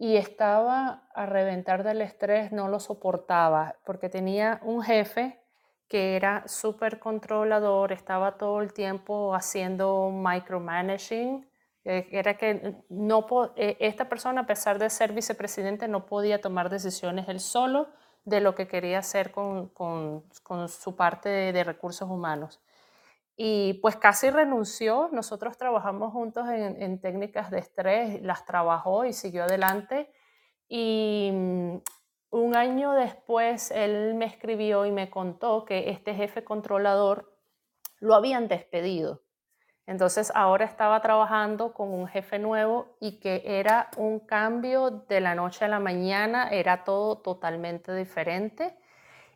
y estaba a reventar del estrés, no lo soportaba, porque tenía un jefe que era súper controlador, estaba todo el tiempo haciendo micromanaging, eh, era que eh, esta persona, a pesar de ser vicepresidente, no podía tomar decisiones él solo de lo que quería hacer con su parte de recursos humanos y pues casi renunció. Nosotros trabajamos juntos en, técnicas de estrés, las trabajó y siguió adelante. Y mm, un año después él me escribió y me contó que este jefe controlador lo habían despedido. Entonces ahora estaba trabajando con un jefe nuevo y que era un cambio de la noche a la mañana, era todo totalmente diferente.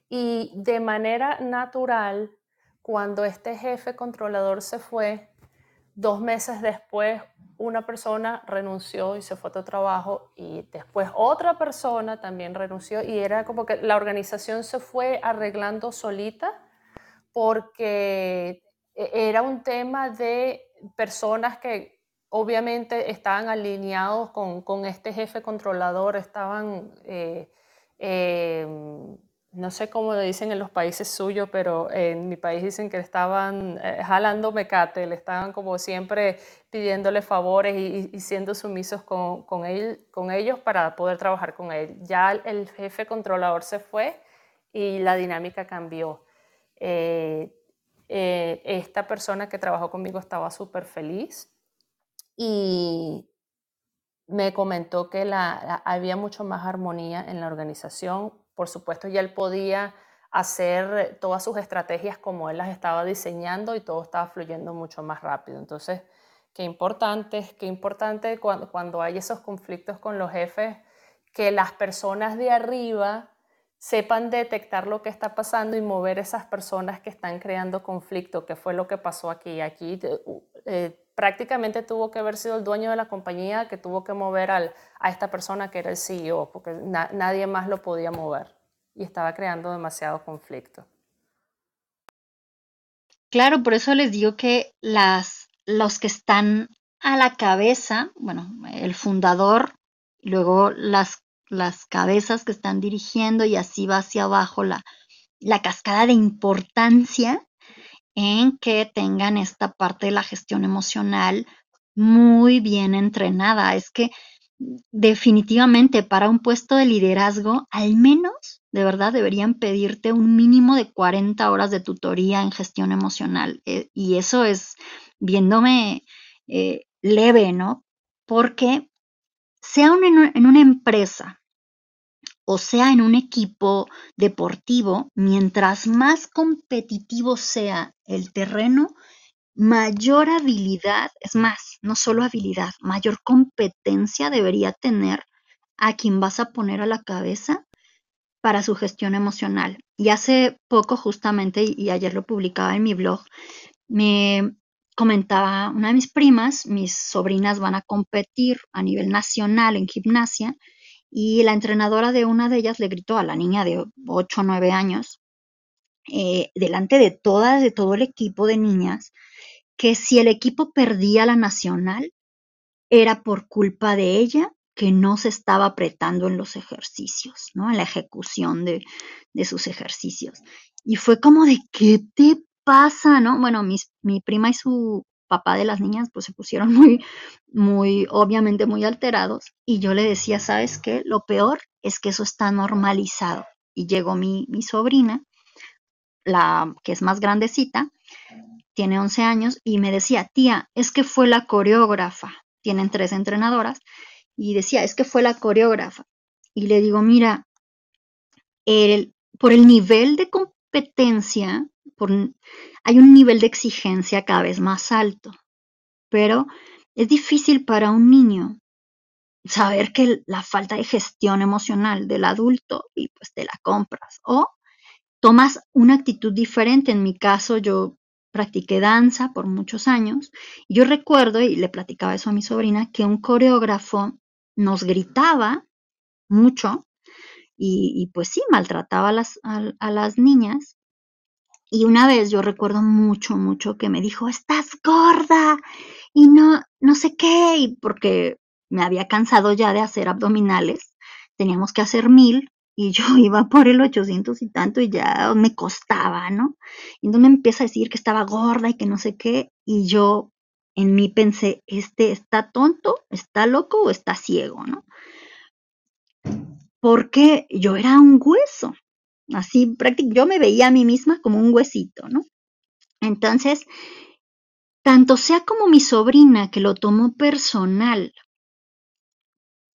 Y de manera natural cuando este jefe controlador se fue, dos meses después una persona renunció y se fue a otro trabajo y después otra persona también renunció y era como que la organización se fue arreglando solita porque e-, era un tema de personas que obviamente estaban alineados con, este jefe controlador, estaban eh, em, no sé cómo le dicen en los países suyos, pero en mi país dicen que estaban eh, jalando mecate, le estaban como siempre pidiéndole favores y, siendo sumisos con, él, con ellos para poder trabajar con él. Ya el jefe controlador se fue y la dinámica cambió. Eh, eh, esta persona que trabajó conmigo estaba súper feliz y me comentó que había mucho más armonía en la organización, por supuesto, ya él podía hacer todas sus estrategias como él las estaba diseñando y todo estaba fluyendo mucho más rápido. Entonces, qué importante, qué importante cuando, cuando hay esos conflictos con los jefes, que las personas de arriba sepan detectar lo que está pasando y mover esas personas que están creando conflicto, que fue lo que pasó aquí. Aquí eh, prácticamente tuvo que haber sido el dueño de la compañía que tuvo que mover a esta persona que era el CEO, porque nadie más lo podía mover y estaba creando demasiado conflicto. Claro, por eso les digo que las, los que están a la cabeza, bueno, el fundador, luego las, las cabezas que están dirigiendo y así va hacia abajo la, la cascada de importancia en que tengan esta parte de la gestión emocional muy bien entrenada. Es que definitivamente para un puesto de liderazgo, al menos, de verdad, deberían pedirte un mínimo de 40 horas de tutoría en gestión emocional. Eh, y eso es viéndome eh, leve, ¿no? Porque sea en una empresa o sea en un equipo deportivo, mientras más competitivo sea el terreno, mayor habilidad, es más, no solo habilidad, mayor competencia debería tener a quien vas a poner a la cabeza para su gestión emocional. Y hace poco justamente, y ayer lo publicaba en mi blog, me comentaba una de mis primas, mis sobrinas van a competir a nivel nacional en gimnasia y la entrenadora de una de ellas le gritó a la niña de 8 o 9 años, eh, delante de todas, de todo el equipo de niñas, que si el equipo perdía la nacional, era por culpa de ella que no se estaba apretando en los ejercicios, ¿no? En la ejecución de, de sus ejercicios. Y fue como de, ¿qué te pasa, no? Bueno, mis, mi prima y su papá de las niñas pues se pusieron muy, muy, obviamente muy alterados y yo le decía, ¿sabes qué? Lo peor es que eso está normalizado. Y llegó mi, mi sobrina, la que es más grandecita, tiene 11 años y me decía, tía, es que fue la coreógrafa, tienen tres entrenadoras, y decía, es que fue la coreógrafa. Y le digo, mira, el, por el nivel de competencia hay un nivel de exigencia cada vez más alto, pero es difícil para un niño saber que la falta de gestión emocional del adulto y pues te la compras o tomas una actitud diferente. En mi caso, yo practiqué danza por muchos años yo recuerdo, y le platicaba eso a mi sobrina, que un coreógrafo nos gritaba mucho y, pues sí, maltrataba a las, a las niñas y una vez yo recuerdo mucho, mucho que me dijo, estás gorda y no, no sé qué, y porque me había cansado ya de hacer abdominales, teníamos que hacer mil y yo iba por el 800 y tanto y ya me costaba, ¿no? Y entonces me empieza a decir que estaba gorda y que no sé qué, y yo en mí pensé, este está tonto, está loco o está ciego, ¿no? Porque yo era un hueso, Así prácticamente yo me veía a mí misma como un huesito, ¿no? Entonces, tanto sea como mi sobrina que lo tomó personal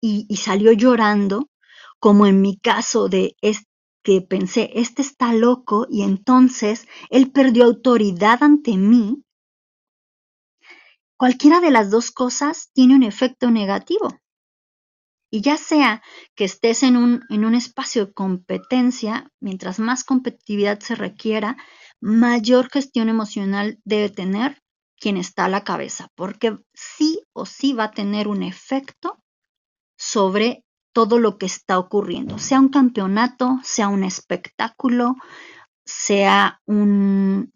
y, y salió llorando, como en mi caso de que pensé, este está loco y entonces él perdió autoridad ante mí, cualquiera de las dos cosas tiene un efecto negativo. Y ya sea que estés en un, en un espacio de competencia, mientras más competitividad se requiera, mayor gestión emocional debe tener quien está a la cabeza, porque sí o sí va a tener un efecto sobre todo lo que está ocurriendo, sea un campeonato, sea un espectáculo, sea un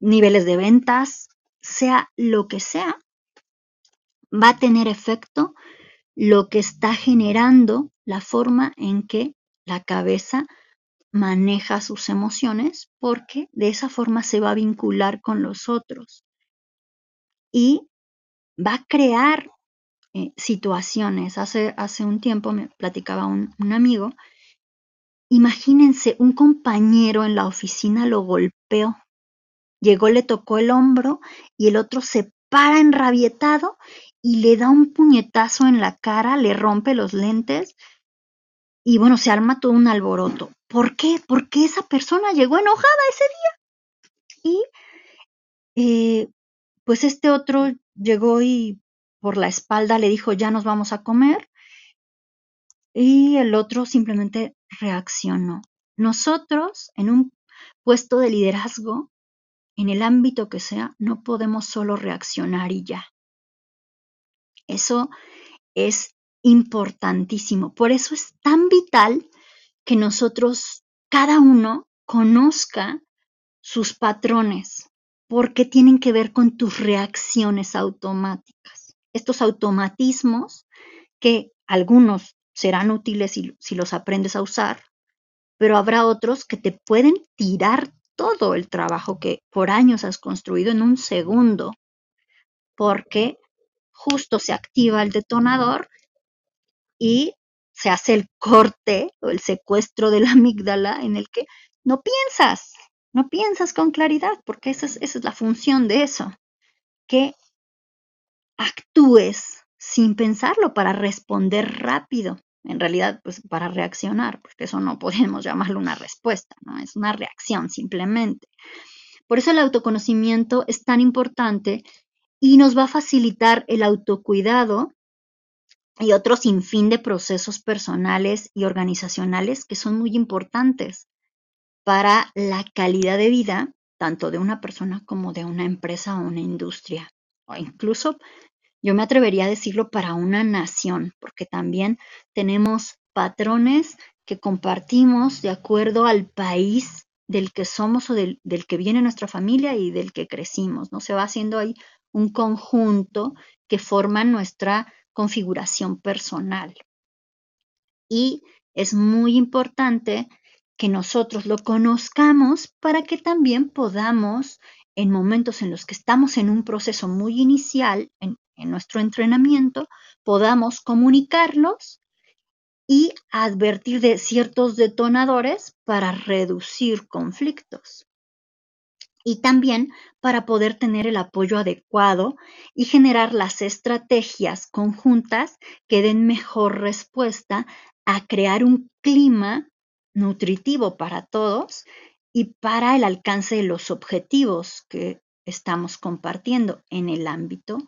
niveles de ventas, sea lo que sea, va a tener efecto lo que está generando la forma en que la cabeza maneja sus emociones porque de esa forma se va a vincular con los otros y va a crear eh, situaciones. Hace, hace un tiempo me platicaba un, un amigo, imagínense un compañero en la oficina lo golpeó, llegó, le tocó el hombro y el otro se para enrabietado y le da un puñetazo en la cara, le rompe los lentes y bueno, se arma todo un alboroto. ¿Por qué? Porque esa persona llegó enojada ese día. Y eh, pues este otro llegó y por la espalda le dijo, ya nos vamos a comer. Y el otro simplemente reaccionó. Nosotros, en un puesto de liderazgo, en el ámbito que sea, no podemos solo reaccionar y ya. Eso es importantísimo. Por eso es tan vital que nosotros, cada uno, conozca sus patrones, porque tienen que ver con tus reacciones automáticas. Estos automatismos que algunos serán útiles si, los aprendes a usar, pero habrá otros que te pueden tirar todo el trabajo que por años has construido en un segundo, porque justo se activa el detonador y se hace el corte o el secuestro de la amígdala en el que no piensas, no piensas con claridad, porque esa es, esa es la función de eso, que actúes sin pensarlo para responder rápido. En realidad, pues para reaccionar, porque eso no podemos llamarlo una respuesta, ¿no? Es una reacción simplemente. Por eso el autoconocimiento es tan importante y nos va a facilitar el autocuidado y otro sinfín de procesos personales y organizacionales que son muy importantes para la calidad de vida tanto de una persona como de una empresa o una industria, o incluso yo me atrevería a decirlo para una nación, porque también tenemos patrones que compartimos de acuerdo al país del que somos o del, del, que viene nuestra familia y del que crecimos, ¿no? Se va haciendo ahí un conjunto que forma nuestra configuración personal. Y es muy importante que nosotros lo conozcamos para que también podamos, en momentos en los que estamos en un proceso muy inicial en, en nuestro entrenamiento, podamos comunicarlos y advertir de ciertos detonadores para reducir conflictos. Y también para poder tener el apoyo adecuado y generar las estrategias conjuntas que den mejor respuesta a crear un clima nutritivo para todos y para el alcance de los objetivos que estamos compartiendo en el ámbito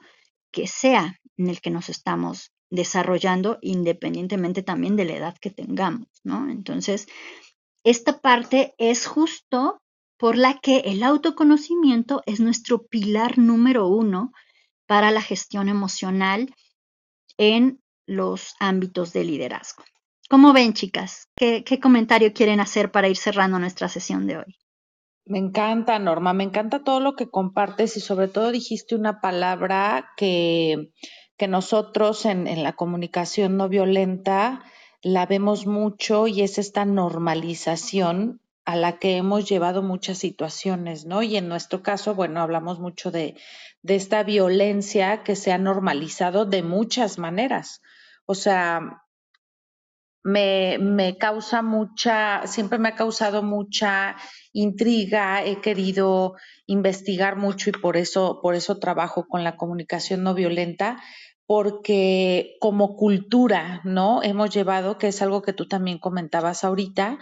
que sea en el que nos estamos desarrollando independientemente también de la edad que tengamos, ¿no? Entonces, esta parte es justo por la que el autoconocimiento es nuestro pilar número uno para la gestión emocional en los ámbitos de liderazgo. ¿Cómo ven, chicas? ¿Qué, qué comentario quieren hacer para ir cerrando nuestra sesión de hoy? Me encanta, Norma, me encanta todo lo que compartes y sobre todo dijiste una palabra que, que nosotros en, en la comunicación no violenta la vemos mucho y es esta normalización a la que hemos llevado muchas situaciones, ¿no? Y en nuestro caso, bueno, hablamos mucho de, de esta violencia que se ha normalizado de muchas maneras. O sea, me, me causa mucha, siempre me ha causado mucha intriga, he querido investigar mucho y por eso, por eso trabajo con la comunicación no violenta, porque como cultura, ¿no? Hemos llevado, que es algo que tú también comentabas ahorita,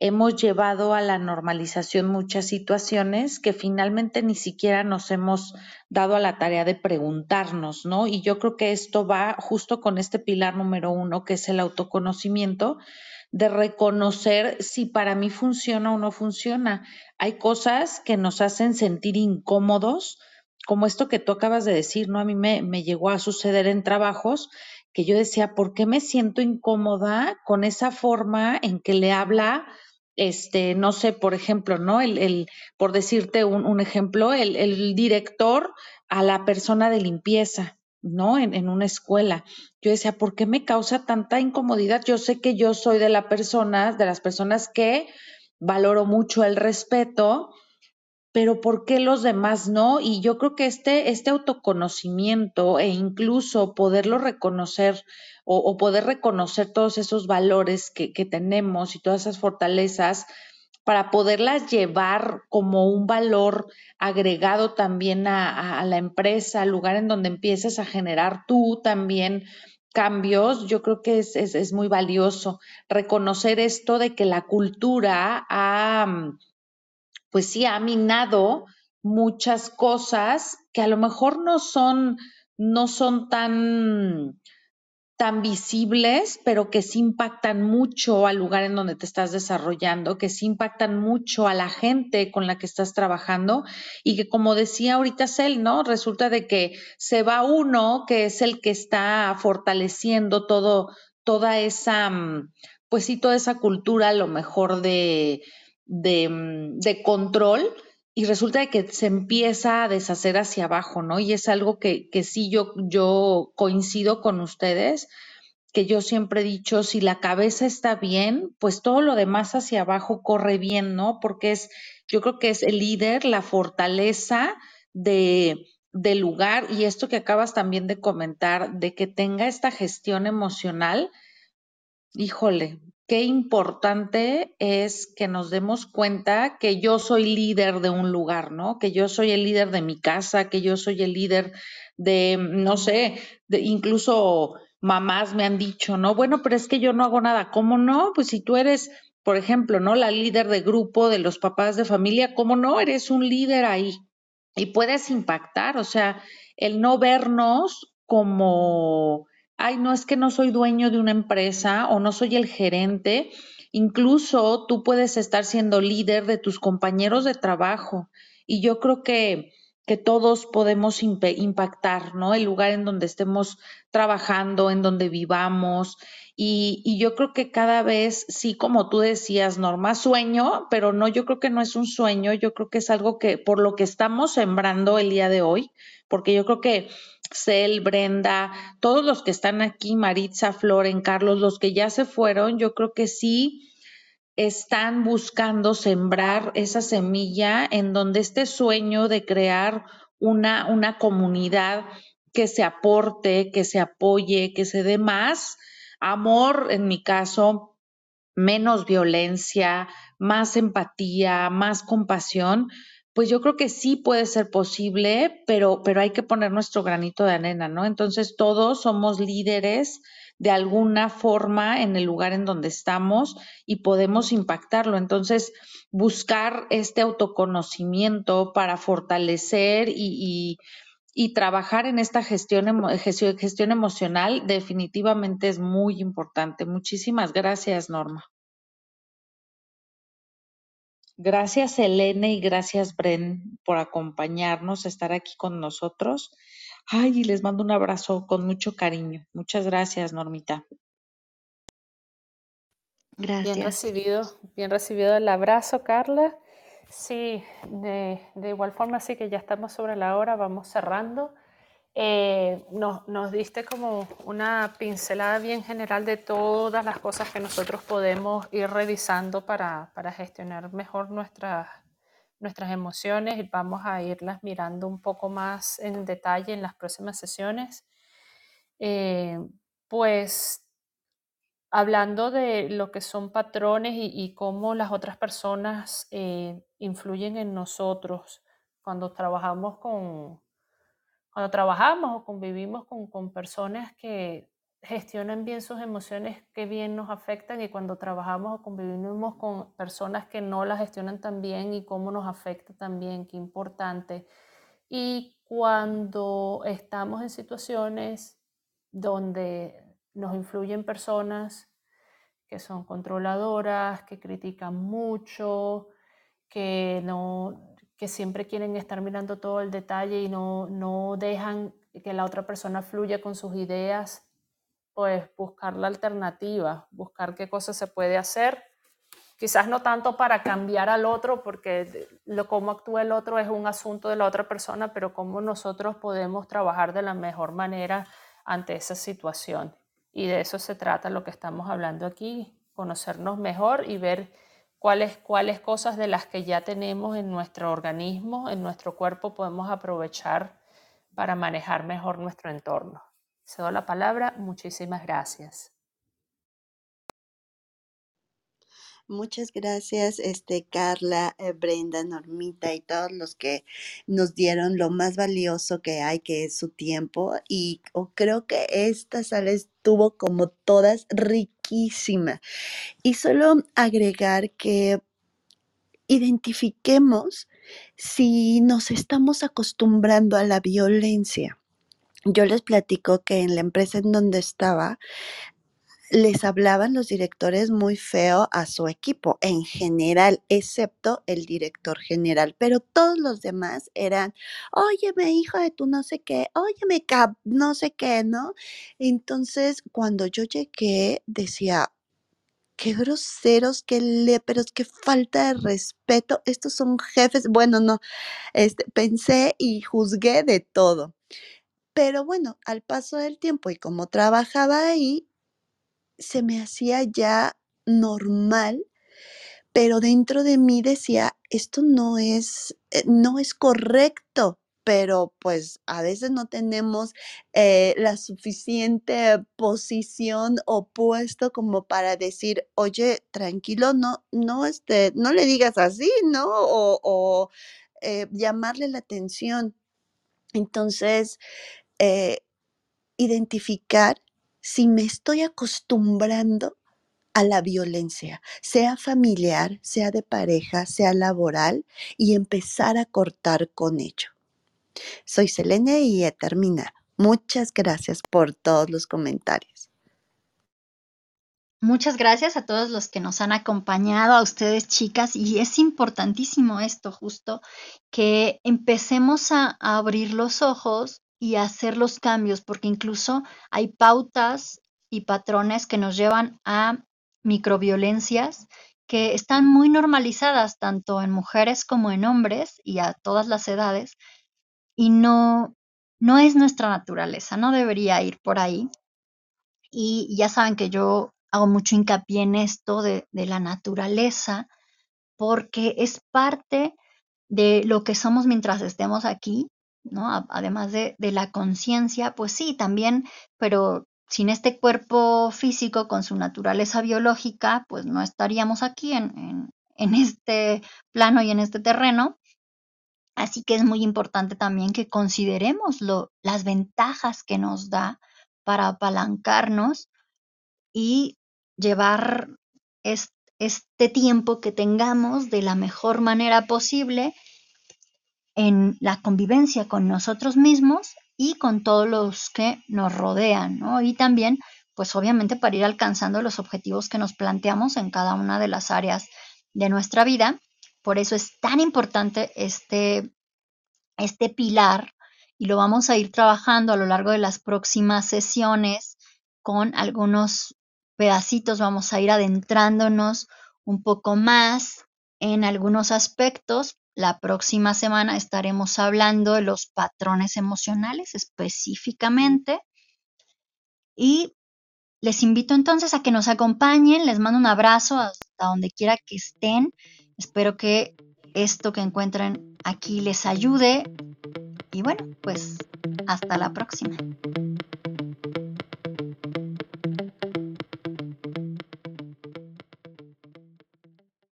hemos llevado a la normalización muchas situaciones que finalmente ni siquiera nos hemos dado a la tarea de preguntarnos, ¿no? Y yo creo que esto va justo con este pilar número uno, que es el autoconocimiento, de reconocer si para mí funciona o no funciona. Hay cosas que nos hacen sentir incómodos, como esto que tú acabas de decir, ¿no? A mí me, llegó a suceder en trabajos que yo decía, ¿por qué me siento incómoda con esa forma en que le habla este, no sé, por ejemplo, ¿no? El, el por decirte un, un ejemplo, el, el, director a la persona de limpieza, ¿no? En, en, una escuela. Yo decía, ¿por qué me causa tanta incomodidad? Yo sé que yo soy de la persona, de las personas que valoro mucho el respeto, pero ¿por qué los demás no? Y yo creo que este, este autoconocimiento e incluso poderlo reconocer o, poder reconocer todos esos valores que, tenemos y todas esas fortalezas para poderlas llevar como un valor agregado también a, la empresa, al lugar en donde empieces a generar tú también cambios, yo creo que es, es, es muy valioso reconocer esto de que la cultura ha pues sí ha minado muchas cosas que a lo mejor no son, no son tan, tan visibles, pero que sí impactan mucho al lugar en donde te estás desarrollando, que sí impactan mucho a la gente con la que estás trabajando y que como decía ahorita Cel, ¿no? Resulta de que se va uno que es el que está fortaleciendo todo, toda esa, pues sí, toda esa cultura a lo mejor de, de, mm, de, control y resulta que se empieza a deshacer hacia abajo, ¿no? Y es algo que, que sí yo, yo coincido con ustedes, que yo siempre he dicho, si la cabeza está bien, pues todo lo demás hacia abajo corre bien, ¿no? Porque es, yo creo que es el líder, la fortaleza de, del lugar y esto que acabas también de comentar, de que tenga esta gestión emocional, híjole, qué importante es que nos demos cuenta que yo soy líder de un lugar, ¿no? Que yo soy el líder de mi casa, que yo soy el líder de, no sé, de incluso mamás me han dicho, ¿no? Bueno, pero es que yo no hago nada. ¿Cómo no? Pues si tú eres, por ejemplo, ¿no? La líder de grupo de los papás de familia, ¿cómo no? Eres un líder ahí y puedes impactar, o sea, el no vernos como ay, no es que no soy dueño de una empresa o no soy el gerente, incluso tú puedes estar siendo líder de tus compañeros de trabajo. Y yo creo que, que todos podemos impactar, ¿no? El lugar en donde estemos trabajando, en donde vivamos. Y, yo creo que cada vez, sí, como tú decías, Norma, sueño, pero no, yo creo que no es un sueño, yo creo que es algo que por lo que estamos sembrando el día de hoy, porque yo creo que Cel, Brenda, todos los que están aquí, Maritza, Floren, Carlos, los que ya se fueron, yo creo que sí están buscando sembrar esa semilla en donde este sueño de crear una, una comunidad que se aporte, que se apoye, que se dé más amor, en mi caso, menos violencia, más empatía, más compasión, pues yo creo que sí puede ser posible, pero, pero hay que poner nuestro granito de arena, ¿no? Entonces todos somos líderes de alguna forma en el lugar en donde estamos y podemos impactarlo. Entonces, buscar este autoconocimiento para fortalecer y, y, trabajar en esta gestión, gestión, gestión emocional definitivamente es muy importante. Muchísimas gracias, Norma. Gracias, Elena, y gracias, Bren, por acompañarnos, estar aquí con nosotros. Ay, y les mando un abrazo con mucho cariño. Muchas gracias, Normita. Gracias. Bien recibido, bien recibido el abrazo, Carla. Sí, de, igual forma, sí que ya estamos sobre la hora, vamos cerrando. Eh, nos, nos, diste como una pincelada bien general de todas las cosas que nosotros podemos ir revisando para, para gestionar mejor nuestras, nuestras emociones y vamos a irlas mirando un poco más en detalle en las próximas sesiones. Eh, pues hablando de lo que son patrones y, y cómo las otras personas eh, influyen en nosotros cuando trabajamos con, cuando trabajamos o convivimos con, con, personas que gestionan bien sus emociones, qué bien nos afectan y cuando trabajamos o convivimos con personas que no las gestionan tan bien y cómo nos afecta también, qué importante. Y cuando estamos en situaciones donde nos influyen personas que son controladoras, que critican mucho, que no, que siempre quieren estar mirando todo el detalle y no, no dejan que la otra persona fluya con sus ideas, pues buscar la alternativa, buscar qué cosa se puede hacer. Quizás no tanto para cambiar al otro, porque lo cómo actúa el otro es un asunto de la otra persona, pero cómo nosotros podemos trabajar de la mejor manera ante esa situación. Y de eso se trata lo que estamos hablando aquí, conocernos mejor y ver cuáles, cuáles cosas de las que ya tenemos en nuestro organismo, en nuestro cuerpo, podemos aprovechar para manejar mejor nuestro entorno. Cedo la palabra. Muchísimas gracias. Muchas gracias, este, Carla, eh, Brenda, Normita y todos los que nos dieron lo más valioso que hay, que es su tiempo. Y creo que esta sala estuvo como todas riquísima. Y solo agregar que identifiquemos si nos estamos acostumbrando a la violencia. Yo les platico que en la empresa en donde estaba, les hablaban los directores muy feo a su equipo en general, excepto el director general, pero todos los demás eran, óyeme, hijo de tu no sé qué, óyeme, cap, no sé qué, ¿no? Entonces, cuando yo llegué, decía, qué groseros, qué léperos, qué falta de respeto. Estos son jefes. Bueno, no, este, pensé y juzgué de todo. Pero bueno, al paso del tiempo y como trabajaba ahí, se me hacía ya normal, pero dentro de mí decía, esto no es, eh, no es correcto pero pues a veces no tenemos eh, la suficiente posición o puesto como para decir, oye, tranquilo, no, no, este, no le digas así, ¿no? O, eh, llamarle la atención. Entonces, identificar si me estoy acostumbrando a la violencia, sea familiar, sea de pareja, sea laboral, y empezar a cortar con ello. Soy Selene y he terminado. Muchas gracias por todos los comentarios. Muchas gracias a todos los que nos han acompañado, a ustedes chicas, y es importantísimo esto justo, que empecemos a, abrir los ojos y hacer los cambios, porque incluso hay pautas y patrones que nos llevan a microviolencias que están muy normalizadas tanto en mujeres como en hombres y a todas las edades, y no, no es nuestra naturaleza, no debería ir por ahí. Y ya saben que yo hago mucho hincapié en esto de, la naturaleza, porque es parte de lo que somos mientras estemos aquí, ¿no? Además de, la conciencia, pues sí, también, pero sin este cuerpo físico con su naturaleza biológica, pues no estaríamos aquí en, este plano y en este terreno. Así que es muy importante también que consideremos las ventajas que nos da para apalancarnos y llevar este tiempo que tengamos de la mejor manera posible en la convivencia con nosotros mismos y con todos los que nos rodean, ¿no? Y también, pues obviamente para ir alcanzando los objetivos que nos planteamos en cada una de las áreas de nuestra vida. Por eso es tan importante este, este pilar y lo vamos a ir trabajando a lo largo de las próximas sesiones con algunos pedacitos vamos a ir adentrándonos un poco más en algunos aspectos. La próxima semana estaremos hablando de los patrones emocionales específicamente. Y les invito entonces a que nos acompañen. Les mando un abrazo hasta donde quiera que estén. Espero que esto que encuentren aquí les ayude. Y bueno, pues hasta la próxima.